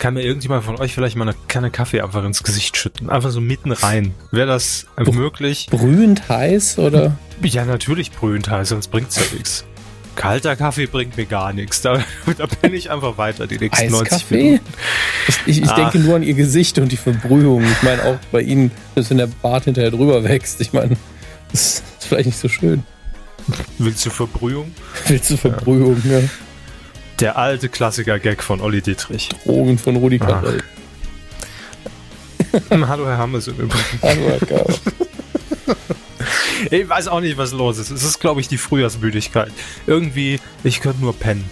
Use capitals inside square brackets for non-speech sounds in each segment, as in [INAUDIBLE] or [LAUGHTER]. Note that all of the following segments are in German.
Kann mir irgendjemand von euch vielleicht mal eine Kanne Kaffee einfach ins Gesicht schütten? Einfach so mitten rein. Wäre das Br möglich? Brühend heiß oder? Ja, natürlich brühend heiß, sonst bringt's ja nichts. Kalter Kaffee bringt mir gar nichts. Da, [LAUGHS] da bin ich einfach weiter die nächsten 90 Eiskaffee? Minuten. Ich, ich, Ah. denke nur an ihr Gesicht und die Verbrühung. Ich meine auch bei ihnen, dass wenn der Bart hinterher drüber wächst. Ich meine, das ist vielleicht nicht so schön. Willst du Verbrühung? Willst du Verbrühung, ja. Der alte Klassiker-Gag von Olli Dietrich. Drogen von Rudi Ach. Carell. [LAUGHS] Hallo Herr Hammes im Übrigen. Also, [LAUGHS] geil. Ich weiß auch nicht, was los ist. Es ist, glaube ich, die Frühjahrsmüdigkeit. Irgendwie, ich könnte nur pennen.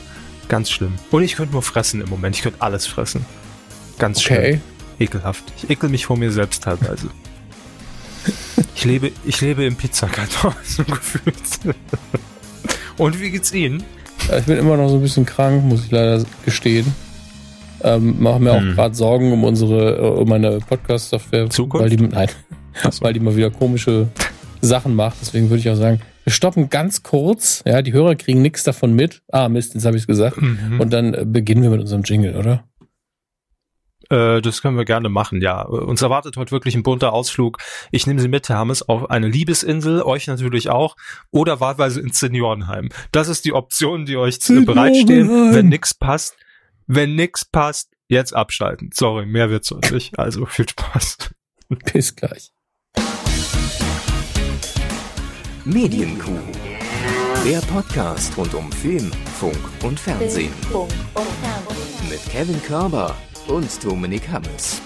Ganz schlimm. Und ich könnte nur fressen im Moment. Ich könnte alles fressen. Ganz schlimm. Okay. Ekelhaft. Ich ekel mich vor mir selbst teilweise. [LAUGHS] Ich lebe, ich lebe im Pizzakarton, so gefühlt. Und wie geht's Ihnen? Ich bin immer noch so ein bisschen krank, muss ich leider gestehen. Ähm, mache mir auch Hm. gerade Sorgen um unsere, äh, um meine Podcast-Software. Zukunft? Weil die, nein, so. weil die mal wieder komische Sachen macht. Deswegen würde ich auch sagen, wir stoppen ganz kurz. Ja, die Hörer kriegen nichts davon mit. Ah, Mist, jetzt habe ich es gesagt. Mhm. Und dann äh, beginnen wir mit unserem Jingle, oder? Äh, das können wir gerne machen, ja. Uns erwartet heute wirklich ein bunter Ausflug. Ich nehme Sie mit, Herr Hammes, auf eine Liebesinsel, euch natürlich auch, oder wahlweise ins Seniorenheim. Das ist die Option, die euch zu- bereitstehen. Wenn nix passt, wenn nix passt, jetzt abschalten. Sorry, mehr wird's heute nicht. Also viel Spaß. Bis gleich. Medienkuh. Der Podcast rund um Film, Funk und Fernsehen. Mit Kevin Körber und Dominik Hammes.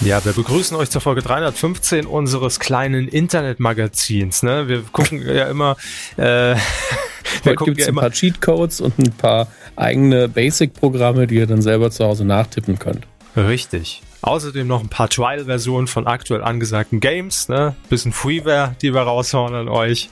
Ja, wir begrüßen euch zur Folge 315 unseres kleinen Internetmagazins. Ne? Wir gucken ja immer, äh, [LAUGHS] Heute gibt es ja ein paar Cheatcodes und ein paar eigene Basic-Programme, die ihr dann selber zu Hause nachtippen könnt. Richtig. Außerdem noch ein paar Trial-Versionen von aktuell angesagten Games, ne? Bisschen Freeware, die wir raushauen an euch.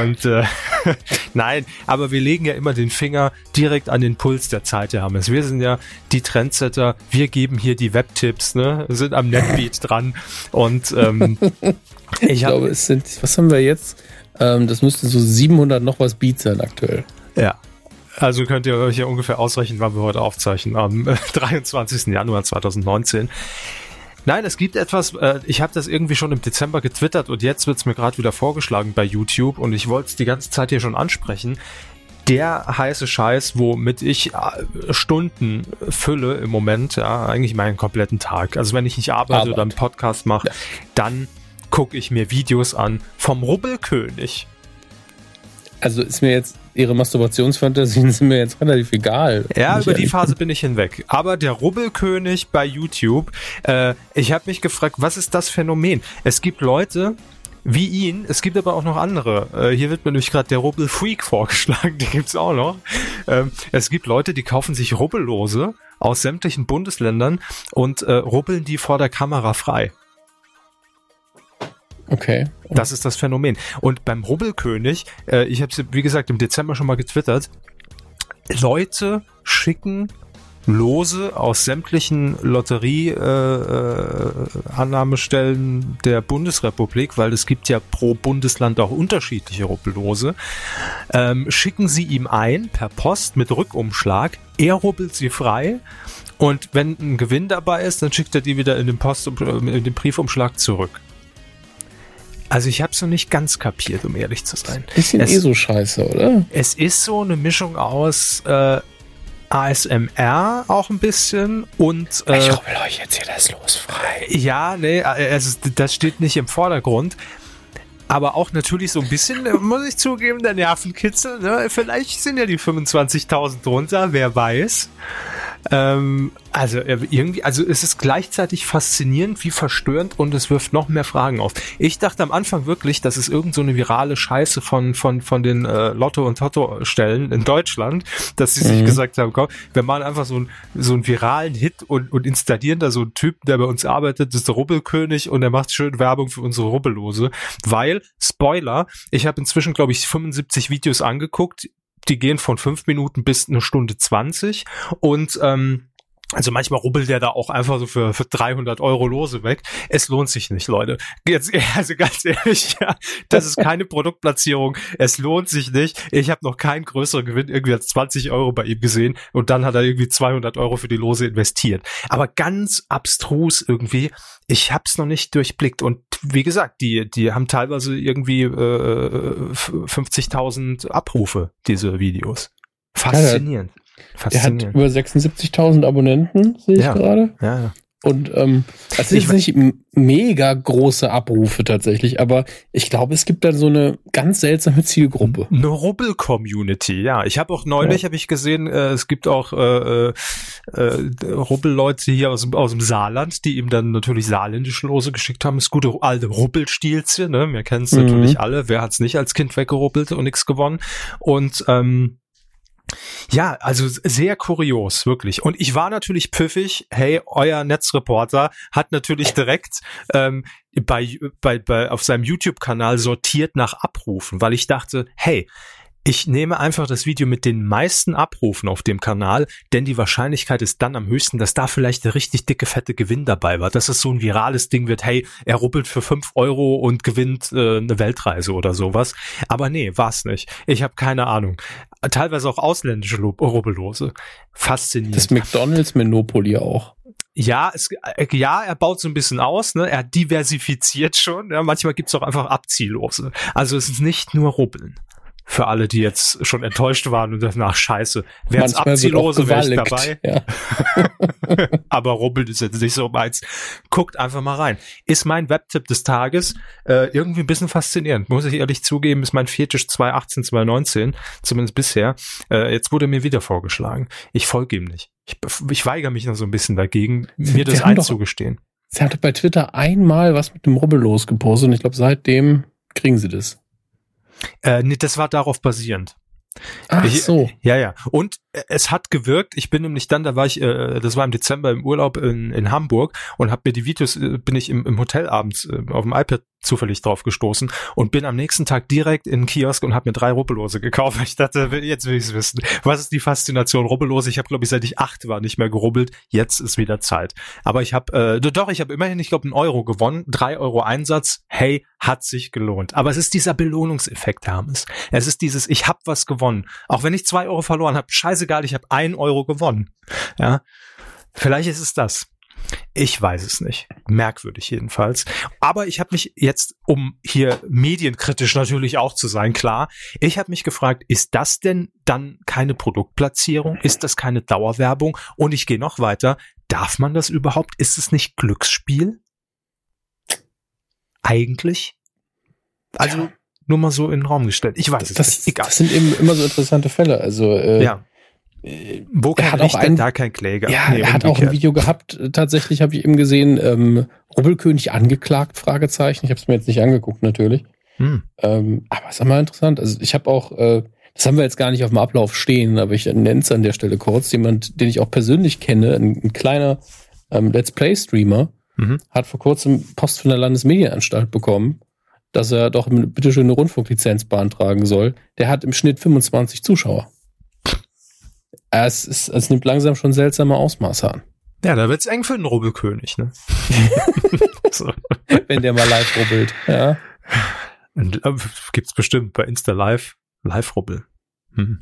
Und äh, [LAUGHS] nein, aber wir legen ja immer den Finger direkt an den Puls der Zeit, Herr Hammes. Wir sind ja die Trendsetter, wir geben hier die Webtipps, ne? Sind am Netbeat [LAUGHS] dran. Und ähm, [LAUGHS] ich, Ich glaube, es sind, was haben wir jetzt? Ähm, das müssten so 700 noch was Beats sein aktuell. Ja. Also könnt ihr euch ja ungefähr ausrechnen, wann wir heute aufzeichnen, am [LAUGHS] äh, 23. Januar 2019. Nein, es gibt etwas, äh, ich habe das irgendwie schon im Dezember getwittert und jetzt wird's mir gerade wieder vorgeschlagen bei YouTube und ich wollte es die ganze Zeit hier schon ansprechen. Der heiße Scheiß, womit ich äh, Stunden fülle im Moment, ja, eigentlich meinen kompletten Tag. Also wenn ich nicht arbeite Arbeit. oder einen Podcast mache, Ja. dann gucke ich mir Videos an vom Rubbelkönig. Also ist mir jetzt, ihre Masturbationsfantasien sind mir jetzt relativ egal. Ja, über die Phase bin ich hinweg. Aber der Rubbelkönig bei YouTube, äh, ich habe mich gefragt, was ist das Phänomen? Es gibt Leute wie ihn, es gibt aber auch noch andere. Äh, hier wird mir nämlich gerade der Rubbelfreak [LAUGHS] vorgeschlagen, die gibt's auch noch. Ähm, es gibt Leute, die kaufen sich Rubbellose aus sämtlichen Bundesländern und äh, rubbeln die vor der Kamera frei. Okay. Das ist das Phänomen. Und beim Rubbelkönig, äh, ich habe es wie gesagt im Dezember schon mal getwittert, Leute schicken Lose aus sämtlichen Lotterie-Annahmestellen äh, Annahmestellen der Bundesrepublik, weil es gibt ja pro Bundesland auch unterschiedliche Rubbellose, ähm, schicken sie ihm ein per Post mit Rückumschlag. Er rubbelt sie frei und wenn ein Gewinn dabei ist, dann schickt er die wieder in den Post in den Briefumschlag zurück. Also ich habe es noch nicht ganz kapiert, um ehrlich zu sein. Bisschen Es- eh so scheiße, oder? Es ist so eine Mischung aus äh, ASMR auch ein bisschen und äh, rubbel euch jetzt hier das Los frei. ja, nee, also das steht nicht im Vordergrund. Aber auch natürlich so ein bisschen, äh, muss ich zugeben, der Nervenkitzel. Ne? Vielleicht sind ja die 25.000 drunter, wer weiß. Ähm, also äh, irgendwie, also es ist gleichzeitig faszinierend wie verstörend und es wirft noch mehr Fragen auf. Ich dachte am Anfang wirklich, das ist irgend so eine virale Scheiße von von von den äh, Lotto und Toto Stellen in Deutschland, dass sie sich Mhm. gesagt haben, komm, wir machen einfach so einen so einen viralen Hit und und installieren da so einen Typen, der bei uns arbeitet, das ist der Rubbelkönig und der macht schön Werbung für unsere Rubbellose, weil Spoiler, ich habe inzwischen glaube ich 75 Videos angeguckt, die gehen von fünf Minuten bis eine Stunde 20 und ähm, Also manchmal rubbelt der da auch einfach so für, für 300 Euro Lose weg. Es lohnt sich nicht, Leute. Jetzt, [LAUGHS] also ganz ehrlich, ja, das ist keine Produktplatzierung. Es lohnt sich nicht. Ich habe noch keinen größeren Gewinn irgendwie als 20 Euro bei ihm gesehen und dann hat er irgendwie 200 Euro für die Lose investiert. Aber ganz abstrus irgendwie. Ich hab's noch nicht durchblickt und wie gesagt, die die haben teilweise irgendwie äh, 50.000 Abrufe diese Videos. Faszinierend. Der hat über 76.000 Abonnenten, sehe ich Ja. gerade. Ja, ja. Und ähm, das Ich sind nicht m- mega große Abrufe tatsächlich, aber ich glaube, es gibt da so eine ganz seltsame Zielgruppe. Eine Rubbel-Community, ja. Ich habe auch neulich, habe ich gesehen, äh, es gibt auch äh, äh, äh, Rubbel-Leute hier aus, dem- aus dem Saarland, die ihm dann natürlich saarländische Lose geschickt haben. Das gute alte Rubbelstilzchen, ne? Wir kennen es Mhm. natürlich alle. Wer hat's nicht als Kind weggerubbelt und nichts gewonnen? Und ähm, ja, also sehr kurios, wirklich. Und ich war natürlich pfiffig. Hey, euer Netzreporter hat natürlich direkt ähm, bei, bei, bei auf seinem YouTube-Kanal sortiert nach Abrufen, weil ich dachte, hey, ich nehme einfach das Video mit den meisten Abrufen auf dem Kanal, denn die Wahrscheinlichkeit ist dann am höchsten, dass da vielleicht der richtig dicke, fette Gewinn dabei war. Dass es so ein virales Ding wird, hey, er rubbelt für fünf Euro und gewinnt äh, eine Weltreise oder sowas. Aber nee, war's nicht. Ich habe keine Ahnung. Teilweise auch ausländische Lo- Rubbellose. Faszinierend. Das McDonalds Monopoly auch. Ja, es, äh, ja, er baut so ein bisschen aus, ne? Er diversifiziert schon. Ja, manchmal gibt's auch einfach Abziehlose. Also es ist nicht nur Rubbeln. Für alle, die jetzt schon enttäuscht waren und dachten, ach scheiße, wäre auch Abziehlose, wäre ich dabei. Ja. [LAUGHS] Aber Rubbeln ist jetzt nicht so meins. Guckt einfach mal rein. Ist mein Webtipp des Tages äh, irgendwie ein bisschen faszinierend. Muss ich ehrlich zugeben, ist mein Fetisch 2018, 2019, zumindest bisher. Äh, jetzt wurde mir wieder vorgeschlagen. Ich folge ihm nicht. Ich, ich weigere mich noch so ein bisschen dagegen, Sie- mir das einzugestehen. Sie hatte bei Twitter einmal was mit dem Rubbellos gepostet und ich glaube, seitdem kriegen sie das. Äh, nee, das war darauf basierend. Ach Ich- so. Ja, ja. Und äh, es hat gewirkt. Ich bin nämlich dann, da war ich, äh, das war im Dezember im Urlaub in, in Hamburg und habe mir die Videos, äh, bin ich im, im Hotel abends äh, auf dem iPad zufällig drauf gestoßen und bin am nächsten Tag direkt in den Kiosk und habe mir drei Rubbellose gekauft. Ich dachte, jetzt will ich es wissen. Was ist die Faszination Rubbellose? Ich habe, glaube ich, seit ich acht war nicht mehr gerubbelt. Jetzt ist wieder Zeit. Aber ich habe, äh, doch, ich habe immerhin, ich glaube, einen Euro gewonnen. Drei Euro Einsatz. Hey, hat sich gelohnt. Aber es ist dieser Belohnungseffekt, Hermes. Es ist dieses, ich habe was gewonnen. Auch wenn ich zwei Euro verloren habe, scheißegal, ich habe ein Euro gewonnen. Ja, vielleicht ist es das. Ich weiß es nicht. Merkwürdig jedenfalls. Aber ich habe mich jetzt, um hier medienkritisch natürlich auch zu sein, klar, ich habe mich gefragt, ist das denn dann keine Produktplatzierung? Ist das keine Dauerwerbung? Und ich gehe noch weiter. Darf man das überhaupt? Ist es nicht Glücksspiel? Eigentlich? Also Ja. nur mal so in den Raum gestellt. Ich weiß es Das, nicht. Egal. das sind eben immer so interessante Fälle. Also äh, ja. Wo er auch Licht, ein- da kein Kläger. Ja, Nee, er hat auch ein. Video gehabt. Tatsächlich habe ich eben gesehen, ähm, Rubbelkönig angeklagt, Fragezeichen. Ich habe es mir jetzt nicht angeguckt, natürlich. Hm. Ähm, aber ist einmal interessant. Also ich habe auch, äh, das haben wir jetzt gar nicht auf dem Ablauf stehen, aber ich nenne es an der Stelle kurz. Jemand, den ich auch persönlich kenne, ein, ein kleiner ähm, Let's Play-Streamer, Mhm. hat vor kurzem Post von der Landesmedienanstalt bekommen, dass er doch bitte schön eine Rundfunklizenz beantragen soll. Der hat im Schnitt 25 Zuschauer. Es, ist, es nimmt langsam schon seltsame Ausmaße an. Ja, da wird's eng für den Rubbelkönig, ne? [LAUGHS] so. Wenn der mal live rubbelt. Ja. Und, äh, Gibt's bestimmt bei Insta Live, Live-Rubbel. Hm.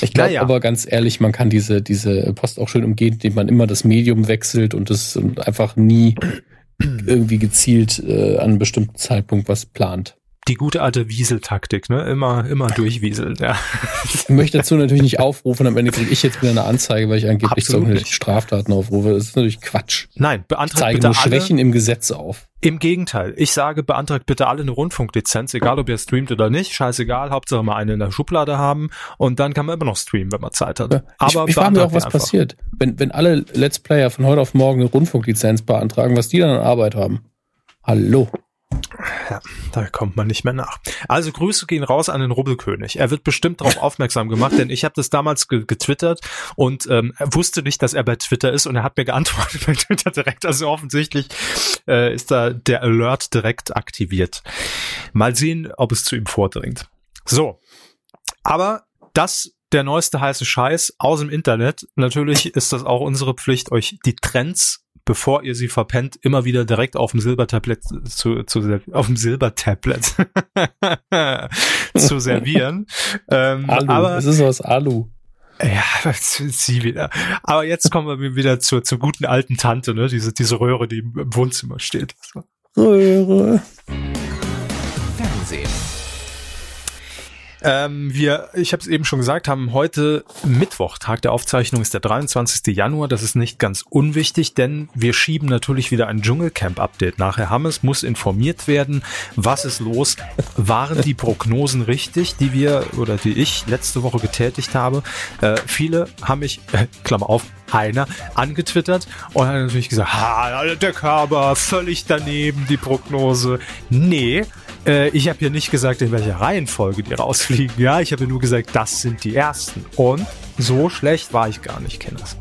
Ich glaube Naja. aber ganz ehrlich, man kann diese, diese Post auch schön umgehen, indem man immer das Medium wechselt und es und einfach nie [CLEARS THROAT] irgendwie gezielt äh, an einem bestimmten Zeitpunkt was plant. Die gute alte Wieseltaktik, ne? Immer, immer durchwieseln, ja. [LAUGHS] Ich möchte dazu natürlich nicht aufrufen, am Ende kriege ich jetzt wieder eine Anzeige, weil ich angeblich nicht. Straftaten aufrufe. Das ist natürlich Quatsch. Nein, Ich beantragt zeige bitte nur alle. Schwächen im Gesetz auf. Im Gegenteil, ich sage, beantragt bitte alle eine Rundfunklizenz, egal ob ihr streamt oder nicht, scheißegal, Hauptsache mal eine in der Schublade haben und dann kann man immer noch streamen, wenn man Zeit hat. Ja, Aber ich, ich frage mich auch, was einfach. passiert. Wenn, wenn alle Let's Player von heute auf morgen eine Rundfunklizenz beantragen, was die dann an Arbeit haben. Hallo. Da kommt man nicht mehr nach. Also Grüße gehen raus an den Rubbelkönig. Er wird bestimmt darauf [LAUGHS] aufmerksam gemacht, denn ich habe das damals ge getwittert und ähm, wusste nicht, dass er bei Twitter ist und er hat mir geantwortet [LAUGHS] bei Twitter direkt. Also offensichtlich äh, ist da der Alert direkt aktiviert. Mal sehen, ob es zu ihm vordringt. So, aber das der neueste heiße Scheiß aus dem Internet. Natürlich ist das auch unsere Pflicht, euch die Trends, bevor ihr sie verpennt, immer wieder direkt auf dem Silbertablett zu, zu auf dem Silbertablet [LAUGHS] zu servieren. Ähm, Alu. Aber es ist aus Alu. Ja, sie wieder. Aber jetzt kommen wir wieder zur, zur guten alten Tante, ne? Diese, diese Röhre, die im Wohnzimmer steht. Röhre. Ähm, wir, ich habe es eben schon gesagt, haben heute Mittwoch, Tag der Aufzeichnung ist der 23. Januar. Das ist nicht ganz unwichtig, denn wir schieben natürlich wieder ein Dschungelcamp-Update nachher. Hammes muss informiert werden, was ist los. Waren die Prognosen richtig, die wir oder die ich letzte Woche getätigt habe? Äh, viele haben mich, äh, Klammer auf, einer angetwittert und hat natürlich gesagt, ha, der Körper, völlig daneben, die Prognose. Nee, äh, ich habe hier nicht gesagt, in welcher Reihenfolge die rausfliegen. Ja, ich habe nur gesagt, das sind die ersten. Und so schlecht war ich gar nicht, Kenneth.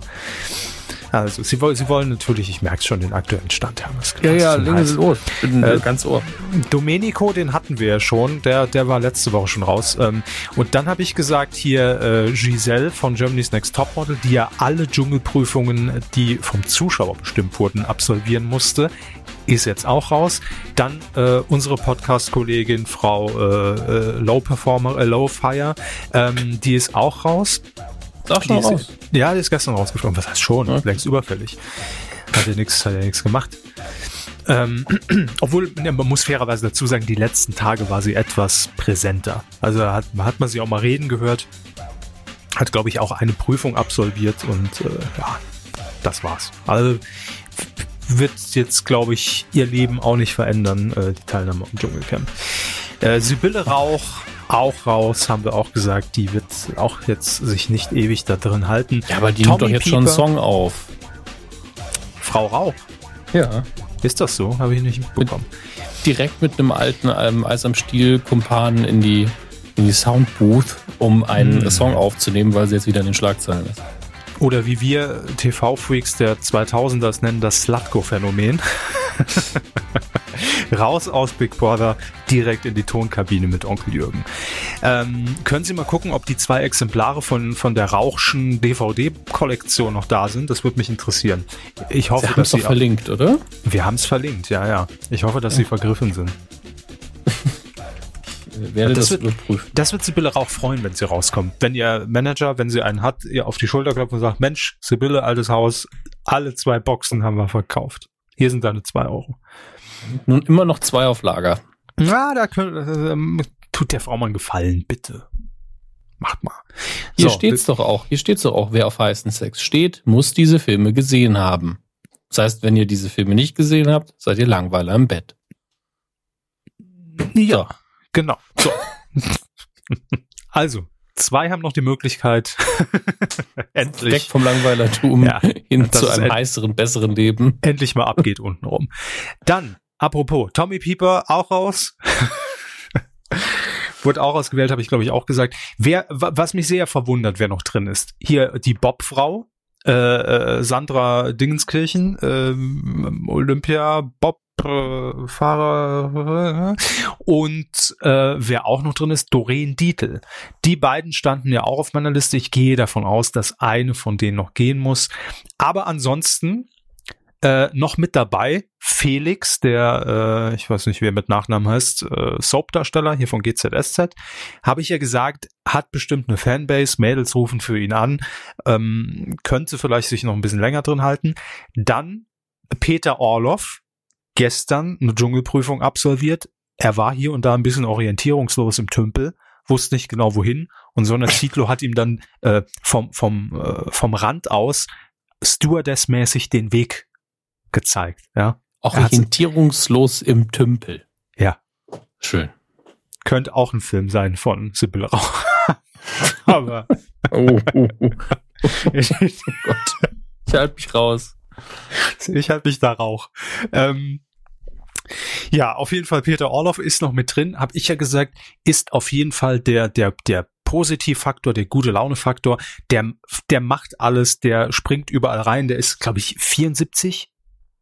Also, sie, wollen, sie wollen natürlich, ich merke schon, den aktuellen Stand haben. Ja, ja, legen Sie los. Bin äh, ganz ohr. Domenico, den hatten wir ja schon. Der, der war letzte Woche schon raus. Ähm, und dann habe ich gesagt, hier äh, Giselle von Germany's Next Topmodel, die ja alle Dschungelprüfungen, die vom Zuschauer bestimmt wurden, absolvieren musste ist jetzt auch raus. Dann äh, unsere Podcast-Kollegin Frau äh, äh, Low Performer, äh, Low Fire, ähm, die ist auch raus. Auch schon raus? Ist, ja, die ist gestern rausgeflogen. Was heißt schon? Okay. Längst überfällig. Hat ja nichts, hat ja nichts gemacht. Ähm, [CLEARS THROAT] obwohl, man muss fairerweise dazu sagen, die letzten Tage war sie etwas präsenter. Also hat, hat man sie auch mal reden gehört. Hat, glaube ich, auch eine Prüfung absolviert und äh, ja, das war's. Also wird jetzt, glaube ich, ihr Leben auch nicht verändern, äh, die Teilnahme am Dschungelcamp. Äh, Sibylle Rauch auch raus, haben wir auch gesagt, die wird auch jetzt sich nicht ewig da drin halten. Ja, aber die Tommy nimmt doch jetzt Pieper, schon einen Song auf. Frau Rauch? Ja. Ist das so? Habe ich nicht mitbekommen. Mit, direkt mit einem alten ähm, Eis am Stiel Kumpanen in die, in die Soundbooth, um einen hm. Song aufzunehmen, weil sie jetzt wieder in den Schlagzeilen ist. Oder wie wir TV-Freaks der 2000ers nennen, das Slutko-Phänomen. [LAUGHS] Raus aus Big Brother, direkt in die Tonkabine mit Onkel Jürgen. Ähm, können Sie mal gucken, ob die zwei Exemplare von, von der Rauchschen DVD-Kollektion noch da sind? Das würde mich interessieren. Ich hoffe, Sie dass Sie. verlinkt, oder? Wir haben es verlinkt, ja, ja. Ich hoffe, dass ja. Sie vergriffen sind. Werde das, das wird, überprüfen. Das wird Sibylle auch freuen, wenn sie rauskommt. Wenn ihr Manager, wenn sie einen hat, ihr auf die Schulter klopft und sagt, Mensch, Sibylle, altes Haus, alle zwei Boxen haben wir verkauft. Hier sind deine zwei Euro. Nun immer noch zwei auf Lager. Na, da könnt, ähm, tut der Frau mal einen Gefallen, bitte. Macht mal. Hier so, steht's doch auch, hier steht's doch auch, wer auf heißen Sex steht, muss diese Filme gesehen haben. Das heißt, wenn ihr diese Filme nicht gesehen habt, seid ihr Langweiler im Bett. Ja. Genau. So. [LAUGHS] also, zwei haben noch die Möglichkeit, [LAUGHS] endlich weg vom Langweilertum ja, hin zu einem heißeren, besseren Leben. Endlich mal abgeht untenrum. Dann, apropos, Tommy Pieper auch raus. [LAUGHS] Wurde auch ausgewählt, habe ich glaube ich auch gesagt. Wer, was mich sehr verwundert, wer noch drin ist. Hier die Bob-Frau, äh, äh, Sandra Dingenskirchen, ähm, Olympia, Bob äh, Fahrer und äh, wer auch noch drin ist, Doreen Dietl. Die beiden standen ja auch auf meiner Liste. Ich gehe davon aus, dass eine von denen noch gehen muss. Aber ansonsten äh, noch mit dabei Felix, der, äh, ich weiß nicht, wie er mit Nachnamen heißt, äh, Soap-Darsteller hier von GZSZ, habe ich ja gesagt, hat bestimmt eine Fanbase, Mädels rufen für ihn an, ähm, könnte vielleicht sich noch ein bisschen länger drin halten. Dann Peter Orloff, gestern eine Dschungelprüfung absolviert. Er war hier und da ein bisschen orientierungslos im Tümpel, wusste nicht genau wohin. Und so eine [LAUGHS] Zitlo hat ihm dann äh, vom, vom, äh, vom Rand aus stewardessmäßig den Weg gezeigt. Ja. Orientierungslos im Tümpel. Ja. Schön. Könnte auch ein Film sein von Sibylle Rauch. [LAUGHS] Aber. oh, oh, oh. [LAUGHS] oh Gott. Ich halte mich raus. [LAUGHS] Ich halte mich da Rauch. Ähm, ja, auf jeden Fall Peter Orloff ist noch mit drin, habe ich ja gesagt, ist auf jeden Fall der der der Positivfaktor, der gute Laune-Faktor, der der macht alles, der springt überall rein, der ist glaube ich 74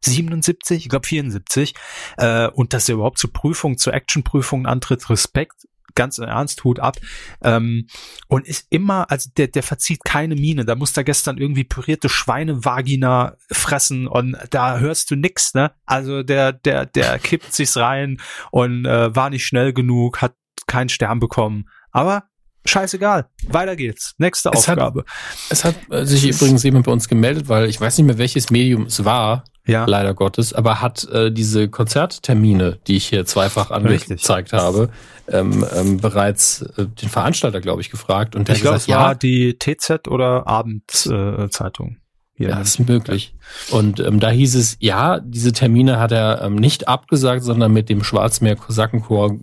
77, ich glaube 74 äh, und dass er überhaupt zur Prüfung, zur Actionprüfung antritt, Respekt, ganz im Ernst, Hut ab. Ähm, und ist immer, also der, der verzieht keine Miene. Da muss er gestern irgendwie pürierte Schweinevagina fressen und da hörst du nix, ne? Also der, der, der kippt sich's rein und äh, war nicht schnell genug, hat keinen Stern bekommen. Aber scheißegal, weiter geht's. Nächste Es hat- Aufgabe. Es hat äh, sich übrigens jemand bei uns gemeldet, weil ich weiß nicht mehr, welches Medium es war, ja, leider Gottes, aber hat äh, diese Konzerttermine, die ich hier zweifach angezeigt habe, ähm, ähm, bereits äh, den Veranstalter, glaube ich, gefragt. Und der ich glaube, gesagt, es war ja, die TZ oder Abendzeitung. Äh, ja, ist möglich. Und ähm, da hieß es, ja, diese Termine hat er ähm, nicht abgesagt, sondern mit dem Schwarzmeer Kosakenchor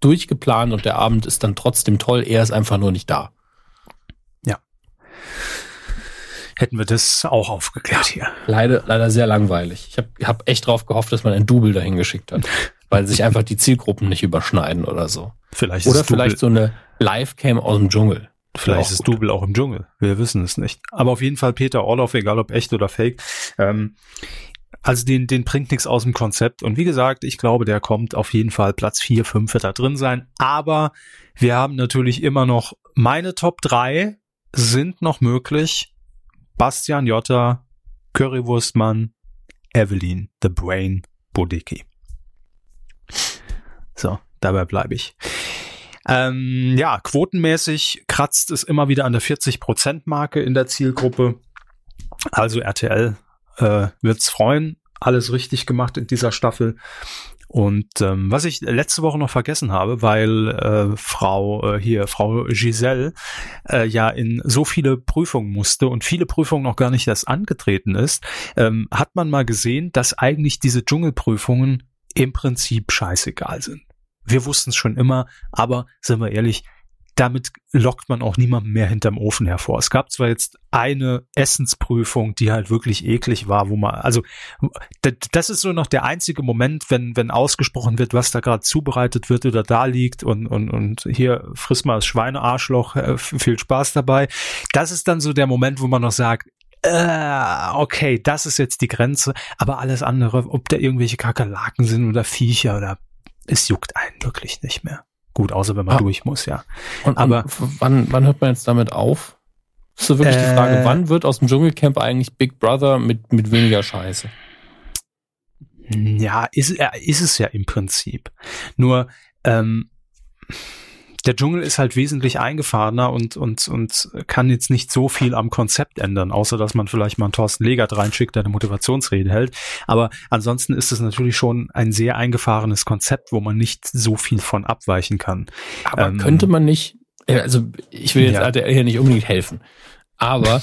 durchgeplant und der Abend ist dann trotzdem toll. Er ist einfach nur nicht da. Hätten wir das auch aufgeklärt hier. Leider, leider sehr langweilig. Ich habe hab echt drauf gehofft, dass man ein Double dahin geschickt hat, [LAUGHS] weil sich einfach die Zielgruppen nicht überschneiden oder so. Vielleicht Oder ist vielleicht Double, so eine Live-Cam aus dem Dschungel. vielleicht ist gut. Double auch im Dschungel. Wir wissen es nicht. Aber auf jeden Fall Peter Orloff, egal ob echt oder fake. Ähm, also den, den bringt nichts aus dem Konzept. Und wie gesagt, ich glaube, der kommt auf jeden Fall Platz 4, 5 wird da drin sein. Aber wir haben natürlich immer noch meine Top 3 sind noch möglich. Bastian Jotta, Currywurstmann, Evelyn, The Brain, Bodecki. So, dabei bleibe ich. Ähm, ja, quotenmäßig kratzt es immer wieder an der 40%-Marke in der Zielgruppe. Also RTL äh, wird's freuen. Alles richtig gemacht in dieser Staffel. Und ähm, was ich letzte Woche noch vergessen habe, weil äh, Frau äh, hier, Frau Giselle, äh, ja in so viele Prüfungen musste und viele Prüfungen noch gar nicht erst angetreten ist, ähm, hat man mal gesehen, dass eigentlich diese Dschungelprüfungen im Prinzip scheißegal sind. Wir wussten es schon immer, aber sind wir ehrlich, damit lockt man auch niemanden mehr hinterm Ofen hervor. Es gab zwar jetzt eine Essensprüfung, die halt wirklich eklig war, wo man, also das ist so noch der einzige Moment, wenn, wenn ausgesprochen wird, was da gerade zubereitet wird oder da liegt und, und, und hier friss mal das Schweinearschloch, äh, viel Spaß dabei. Das ist dann so der Moment, wo man noch sagt, äh, okay, das ist jetzt die Grenze, aber alles andere, ob da irgendwelche Kakerlaken sind oder Viecher oder es juckt einen wirklich nicht mehr. Gut, außer wenn man Ah. durch muss, ja. Und, Aber- und wann, wann hört man jetzt damit auf? ist so wirklich die Äh, Frage, wann wird aus dem Dschungelcamp eigentlich Big Brother mit, mit weniger Scheiße? Ja, ist, ja, ist es ja im Prinzip. Nur, ähm, der Dschungel ist halt wesentlich eingefahrener und, und, und kann jetzt nicht so viel am Konzept ändern, außer dass man vielleicht mal einen Thorsten Legert reinschickt, der eine Motivationsrede hält. Aber ansonsten ist es natürlich schon ein sehr eingefahrenes Konzept, wo man nicht so viel von abweichen kann. Aber Ähm, könnte man nicht, also ich will jetzt Ja. RTL hier nicht unbedingt helfen, aber,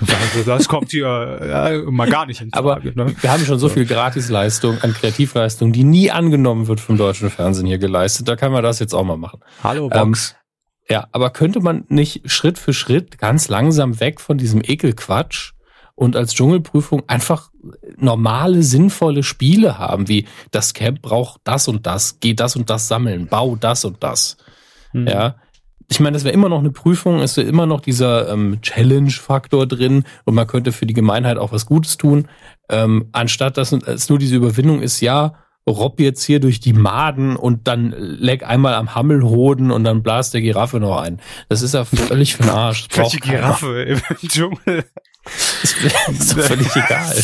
Also das kommt hier ja, mal gar nicht in aber Frage. ne? wir haben schon so viel Gratisleistung an Kreativleistung, die nie angenommen wird vom deutschen Fernsehen hier geleistet. Da kann man das jetzt auch mal machen. Hallo Ähm, Box. Ja, aber könnte man nicht Schritt für Schritt ganz langsam weg von diesem Ekelquatsch und als Dschungelprüfung einfach normale, sinnvolle Spiele haben, wie das Camp braucht das und das, geh das und das sammeln, bau das und das. Hm. Ja. Ich meine, das wäre immer noch eine Prüfung, es wäre immer noch dieser ähm, Challenge-Faktor drin und man könnte für die Gemeinheit auch was Gutes tun. Ähm, anstatt dass es nur diese Überwindung ist, ja, robb jetzt hier durch die Maden und dann leck einmal am Hammelhoden und dann blas der Giraffe noch ein. Das ist ja völlig für den Arsch. Welche. Giraffe im Dschungel? [LAUGHS] Das ist doch völlig egal.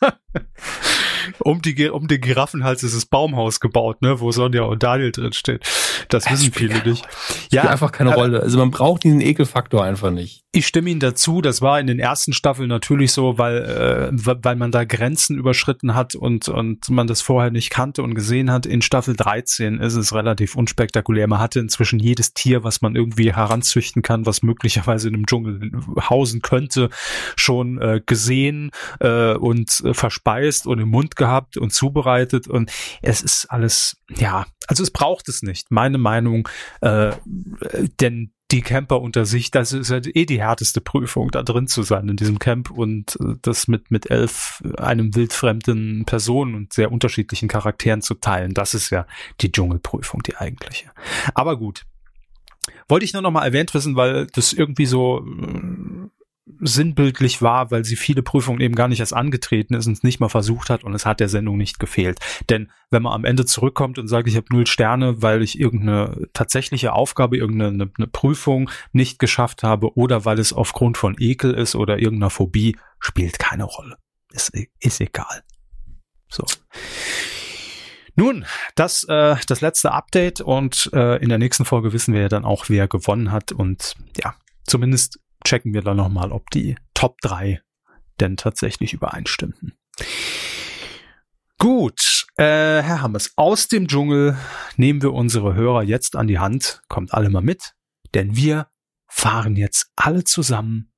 [LAUGHS] Um, die, um den Giraffenhals ist das Baumhaus gebaut, ne, wo Sonja und Daniel drin steht. Das Das wissen viele nicht. Ja, einfach keine aber Rolle. Also man braucht diesen Ekelfaktor einfach nicht. Ich stimme Ihnen dazu. Das war in den ersten Staffeln natürlich so, weil, äh, weil man da Grenzen überschritten hat und, und man das vorher nicht kannte und gesehen hat. In Staffel 13 ist es relativ unspektakulär. Man hatte inzwischen jedes Tier, was man irgendwie heranzüchten kann, was möglicherweise in einem Dschungel hausen könnte, schon äh, gesehen äh, und äh, verspeist und im Mund gehabt und zubereitet. Und es ist alles, ja, also es braucht es nicht. Meine Meinung, äh, denn die Camper unter sich, das ist ja eh die härteste Prüfung, da drin zu sein in diesem Camp und äh, das mit, mit elf, einem wildfremden Personen und sehr unterschiedlichen Charakteren zu teilen. Das ist ja die Dschungelprüfung, die eigentliche. Aber gut. Wollte ich nur noch mal erwähnt wissen, weil das irgendwie so, äh, sinnbildlich war, weil sie viele Prüfungen eben gar nicht erst angetreten ist und es nicht mal versucht hat und es hat der Sendung nicht gefehlt. Denn wenn man am Ende zurückkommt und sagt, ich habe null Sterne, weil ich irgendeine tatsächliche Aufgabe, irgendeine eine, Prüfung nicht geschafft habe oder weil es aufgrund von Ekel ist oder irgendeiner Phobie, spielt keine Rolle. Ist, ist egal. So. Nun, das äh, das letzte Update und äh, in der nächsten Folge wissen wir ja dann auch, wer gewonnen hat und ja, zumindest checken wir dann nochmal, ob die Top 3 denn tatsächlich übereinstimmten. Gut, äh, Herr Hammers, aus dem Dschungel nehmen wir unsere Hörer jetzt an die Hand. Kommt alle mal mit, denn wir fahren jetzt alle zusammen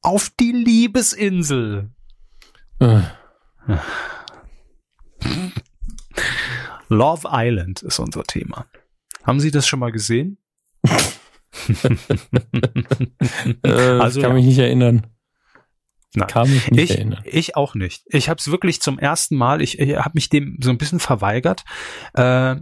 auf die Liebesinsel. Äh. Love Island ist unser Thema. Haben Sie das schon mal gesehen? [LAUGHS] [LAUGHS] äh, also kann ja. mich nicht erinnern. Nein. Kann mich nicht ich, erinnern. Ich auch nicht. Ich habe es wirklich zum ersten Mal, ich, ich habe mich dem so ein bisschen verweigert, äh,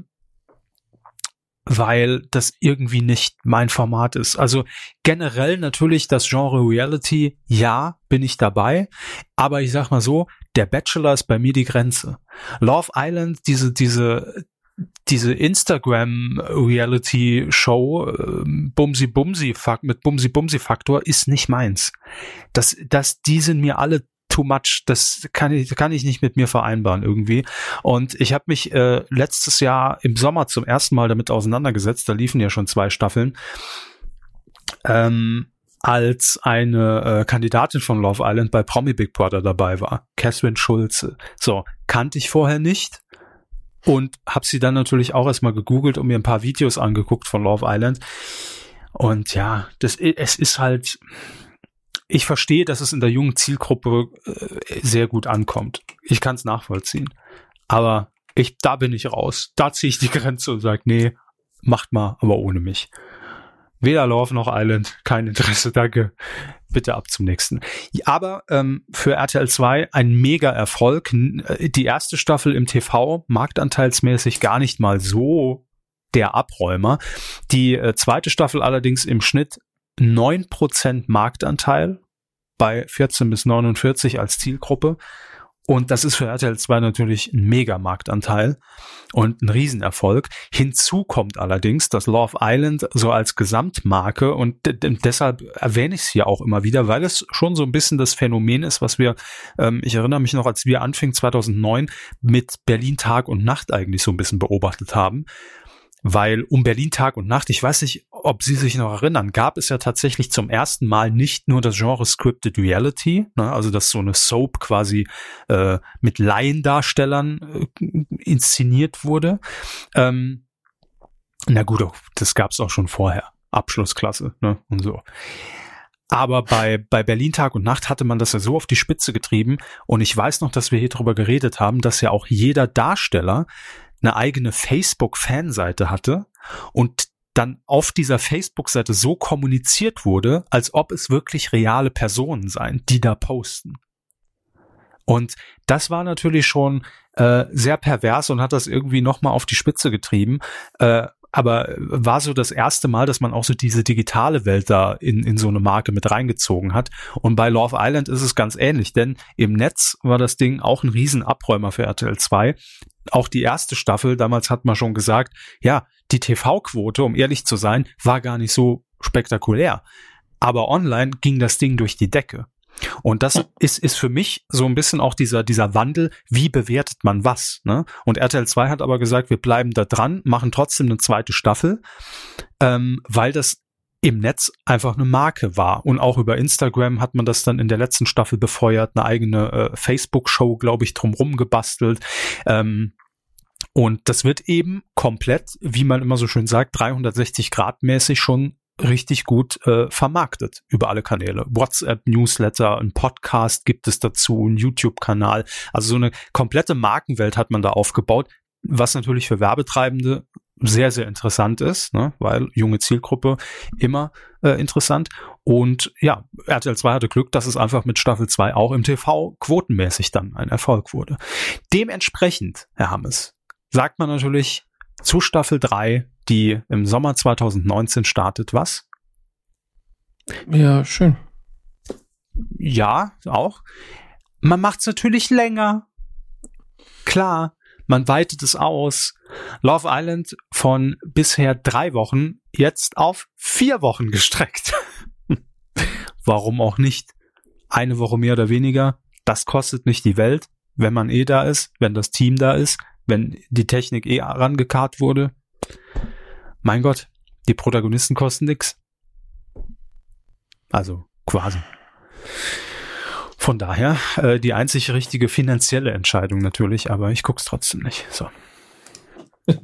weil das irgendwie nicht mein Format ist. Also generell natürlich das Genre Reality, ja, bin ich dabei, aber ich sag mal so, der Bachelor ist bei mir die Grenze. Love Island, diese, diese, diese Instagram-Reality-Show äh, Bumsi Bumsi mit Bumsi Bumsi Faktor ist nicht meins. Das, das, die sind mir alle too much. Das kann ich, kann ich nicht mit mir vereinbaren irgendwie. Und ich habe mich äh, letztes Jahr im Sommer zum ersten Mal damit auseinandergesetzt. Da liefen ja schon zwei Staffeln. Ähm, als eine äh, Kandidatin von Love Island bei Promi Big Brother dabei war, Catherine Schulze. So, kannte ich vorher nicht und habe sie dann natürlich auch erstmal gegoogelt und mir ein paar Videos angeguckt von Love Island. Und ja, das es ist halt ich verstehe, dass es in der jungen Zielgruppe äh, sehr gut ankommt. Ich kann es nachvollziehen. Aber ich, da bin ich raus. Da ziehe ich die [LAUGHS] Grenze und sage, nee, macht mal, aber ohne mich. Weder Love noch Island, kein Interesse, danke. Bitte ab zum nächsten. Aber ähm, für RTL 2 ein Mega-Erfolg. Äh, die erste Staffel im TV, marktanteilsmäßig gar nicht mal so der Abräumer. Die äh, zweite Staffel allerdings im Schnitt 9% Marktanteil bei 14 bis 49 als Zielgruppe. Und das ist für RTL 2 natürlich ein Mega-Marktanteil und ein Riesenerfolg. Hinzu kommt allerdings, dass Love Island so als Gesamtmarke und deshalb erwähne ich es hier auch immer wieder, weil es schon so ein bisschen das Phänomen ist, was wir, ähm, ich erinnere mich noch, als wir anfingen 2009 mit Berlin Tag und Nacht eigentlich so ein bisschen beobachtet haben weil um Berlin Tag und Nacht, ich weiß nicht, ob Sie sich noch erinnern, gab es ja tatsächlich zum ersten Mal nicht nur das Genre Scripted Reality, ne, also dass so eine Soap quasi äh, mit Laiendarstellern äh, inszeniert wurde. Ähm, na gut, das gab es auch schon vorher. Abschlussklasse ne, und so. Aber bei, bei Berlin Tag und Nacht hatte man das ja so auf die Spitze getrieben. Und ich weiß noch, dass wir hier drüber geredet haben, dass ja auch jeder Darsteller eine eigene Facebook-Fanseite hatte und dann auf dieser Facebook-Seite so kommuniziert wurde, als ob es wirklich reale Personen seien, die da posten. Und das war natürlich schon äh, sehr pervers und hat das irgendwie nochmal auf die Spitze getrieben. Äh, aber war so das erste Mal, dass man auch so diese digitale Welt da in, in so eine Marke mit reingezogen hat. Und bei Love Island ist es ganz ähnlich, denn im Netz war das Ding auch ein Riesenabräumer für RTL 2. Auch die erste Staffel, damals hat man schon gesagt, ja, die TV-Quote, um ehrlich zu sein, war gar nicht so spektakulär. Aber online ging das Ding durch die Decke. Und das ist, ist für mich so ein bisschen auch dieser, dieser Wandel, wie bewertet man was. Ne? Und RTL 2 hat aber gesagt, wir bleiben da dran, machen trotzdem eine zweite Staffel, ähm, weil das im Netz einfach eine Marke war. Und auch über Instagram hat man das dann in der letzten Staffel befeuert, eine eigene äh, Facebook-Show, glaube ich, drumrum gebastelt. Ähm, und das wird eben komplett, wie man immer so schön sagt, 360 Grad mäßig schon richtig gut äh, vermarktet über alle Kanäle. WhatsApp, Newsletter, ein Podcast gibt es dazu, ein YouTube-Kanal. Also so eine komplette Markenwelt hat man da aufgebaut, was natürlich für Werbetreibende sehr, sehr interessant ist, ne? weil junge Zielgruppe immer äh, interessant. Und ja, RTL 2 hatte Glück, dass es einfach mit Staffel 2 auch im TV quotenmäßig dann ein Erfolg wurde. Dementsprechend, Herr Hammes, sagt man natürlich zu Staffel 3 die im Sommer 2019 startet, was? Ja, schön. ja, auch. Man macht es natürlich länger. Klar, man weitet es aus. Love Island von bisher drei Wochen jetzt auf vier Wochen gestreckt. [LAUGHS] Warum auch nicht? Eine Woche mehr oder weniger. Das kostet nicht die Welt, wenn man eh da ist, wenn das Team da ist, wenn die Technik eh rangekarrt wurde. Mein Gott, die Protagonisten kosten nix. Also quasi. Von daher äh, die einzig richtige finanzielle Entscheidung natürlich, aber ich guck's trotzdem nicht. So. [LAUGHS]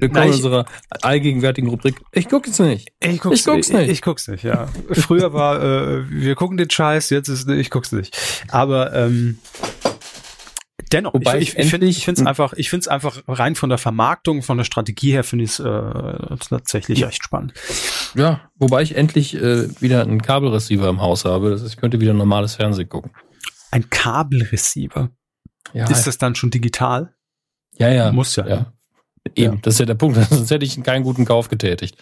Willkommen in unserer allgegenwärtigen Rubrik. Ich gucke es nicht. Ich guck's, ich guck's nicht. Ich, ich, guck's nicht, ja. Früher war, äh, wir gucken den Scheiß, jetzt ist, ich guck's nicht. Aber ähm, dennoch, Wobei ich, ich, ich finde ich finde es einfach, ich finde es einfach rein von der Vermarktung, von der Strategie her finde ich es äh, tatsächlich echt spannend. Ja, wobei ich endlich äh, wieder einen Kabelreceiver im Haus habe. Das heißt, ich könnte wieder normales Fernsehen gucken. Ein Kabelreceiver? Ja. Ist das dann schon digital? Ja, ja. Muss ja. ja. Eben, ja. das ist ja der Punkt. [LAUGHS] Sonst hätte ich keinen guten Kauf getätigt.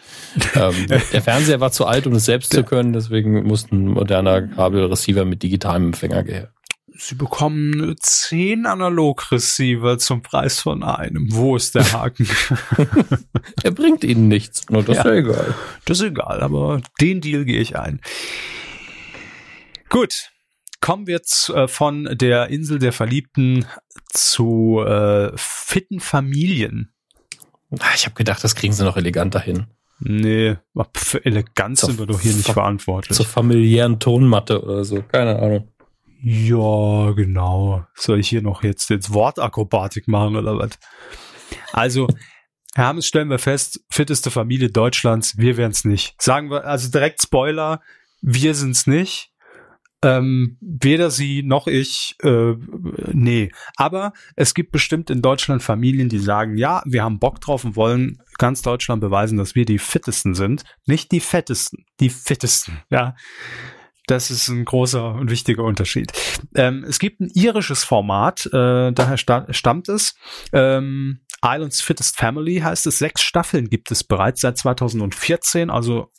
ähm, [LAUGHS] der Fernseher war zu alt, um es selbst zu können, deswegen musste ein moderner Kabelreceiver mit digitalem Empfänger her. Sie bekommen zehn Analog-Receiver zum Preis von einem. Wo ist der Haken? [LAUGHS] [LAUGHS] er bringt ihnen nichts. Nur das ja, ist ja egal. Das ist egal, aber den Deal gehe ich ein. Gut. Kommen wir jetzt äh, von der Insel der Verliebten zu äh, fitten Familien. Ah, ich habe gedacht, das kriegen sie noch eleganter hin. Nee, für Eleganz sind wir doch hier nicht verantwortlich. Zur familiären Tonmatte oder so, keine Ahnung. Ja, genau. Soll ich hier noch jetzt, jetzt Wortakrobatik machen oder was? Also, Herr Hammes, stellen wir fest, fitteste Familie Deutschlands, wir wären es nicht. Sagen wir, also direkt Spoiler, wir sind's nicht. Ähm, weder sie noch ich, äh, nee. Aber es gibt bestimmt in Deutschland Familien, die sagen, ja, wir haben Bock drauf und wollen ganz Deutschland beweisen, dass wir die fittesten sind. Nicht die fettesten, die fittesten, ja. Das ist ein großer und wichtiger Unterschied. Ähm, es gibt ein irisches Format, äh, daher sta stammt es. Ähm, Islands Fittest Family heißt es. Sechs Staffeln gibt es bereits seit 2014. Also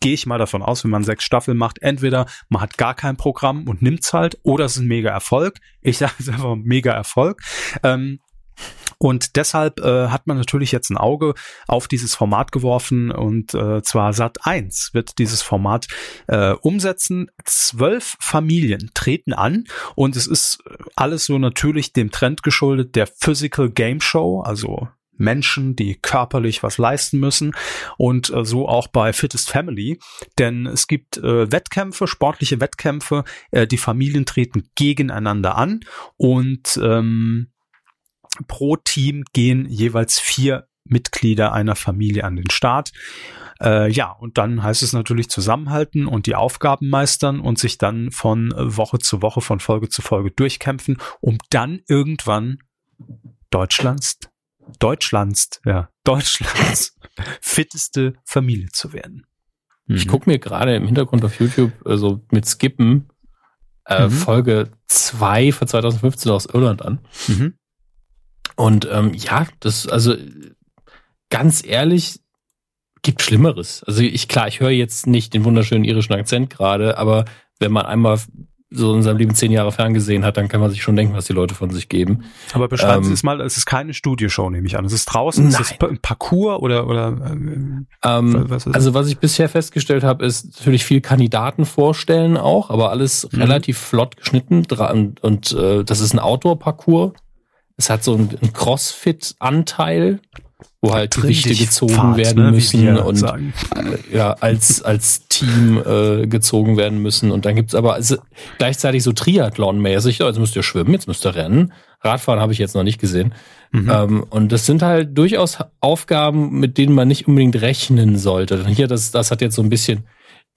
gehe ich mal davon aus, wenn man sechs Staffeln macht, entweder man hat gar kein Programm und nimmt's halt, oder es ist ein mega Erfolg. Ich [LAUGHS] sage es einfach mega Erfolg. Ähm, und deshalb äh, hat man natürlich jetzt ein Auge auf dieses Format geworfen und äh, zwar Sat 1 wird dieses Format äh, umsetzen. Zwölf Familien treten an und es ist alles so natürlich dem Trend geschuldet der Physical Game Show, also Menschen, die körperlich was leisten müssen und äh, so auch bei Fittest Family, denn es gibt äh, Wettkämpfe, sportliche Wettkämpfe, äh, die Familien treten gegeneinander an und ähm, pro Team gehen jeweils vier Mitglieder einer Familie an den Start. Äh, ja, und dann heißt es natürlich zusammenhalten und die Aufgaben meistern und sich dann von Woche zu Woche, von Folge zu Folge durchkämpfen, um dann irgendwann Deutschlands, Deutschlands, ja, Deutschlands [LAUGHS] fitteste Familie zu werden. Ich mhm. gucke mir gerade im Hintergrund auf YouTube also mit Skippen äh, mhm. Folge 2 von 2015 aus Irland an. Mhm. Und ähm, ja, das, also ganz ehrlich, gibt Schlimmeres. Also ich, klar, ich höre jetzt nicht den wunderschönen irischen Akzent gerade, aber wenn man einmal so in seinem Leben zehn Jahre ferngesehen hat, dann kann man sich schon denken, was die Leute von sich geben. Aber beschreiben ähm, Sie es mal, es ist keine Studioshow, nehme ich an. Es ist draußen, nein. es ist ein Parcours oder oder ähm, ähm, was Also was ich bisher festgestellt habe, ist natürlich viel Kandidaten vorstellen auch, aber alles mhm. relativ flott geschnitten und, und äh, das ist ein Outdoor-Parcours es hat so einen Crossfit-Anteil, wo halt Gewichte gezogen Pfad, werden ne, müssen und sagen. Äh, ja, als, als Team äh, gezogen werden müssen. Und dann gibt's aber also gleichzeitig so Triathlon-mäßig, jetzt müsst ihr schwimmen, jetzt müsst ihr rennen. Radfahren habe ich jetzt noch nicht gesehen. Mhm. Ähm, und das sind halt durchaus Aufgaben, mit denen man nicht unbedingt rechnen sollte. Hier, das, das hat jetzt so ein bisschen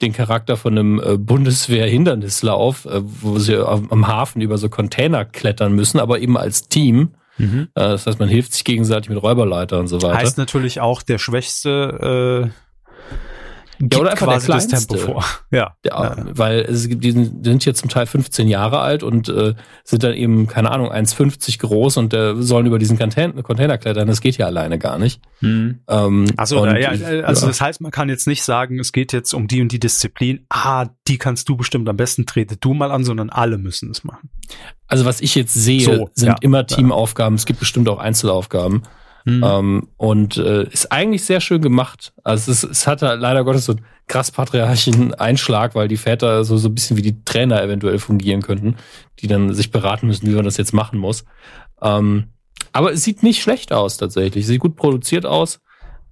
den Charakter von einem äh, Bundeswehr-Hindernislauf, äh, wo sie am Hafen über so Container klettern müssen, aber eben als Team. Mhm. Äh, das heißt, man hilft sich gegenseitig mit Räuberleiter und so weiter. Heißt natürlich auch der schwächste, äh, ja, oder einfach quasi der das. Tempo vor. [LAUGHS] Ja. Ja, weil es gibt, die sind hier zum Teil 15 Jahre alt und äh, sind dann eben, keine Ahnung, 1,50 groß und äh, sollen über diesen Container, Container klettern. Das geht ja alleine gar nicht. Hm. Ähm, Also, und, ja, also ja. das heißt, man kann jetzt nicht sagen, es geht jetzt um die und die Disziplin. Ah, die kannst du bestimmt am besten trete du mal an, sondern alle müssen es machen. Also was ich jetzt sehe, So, sind ja. immer Teamaufgaben. Es gibt bestimmt auch Einzelaufgaben. Hm. Ähm, und äh, ist eigentlich sehr schön gemacht. Also es, es hat da leider Gottes so einen krass patriarchischen Einschlag, weil die Väter so, so ein bisschen wie die Trainer eventuell fungieren könnten, die dann sich beraten müssen, wie man das jetzt machen muss. Ähm, aber es sieht nicht schlecht aus tatsächlich. Sieht gut produziert aus.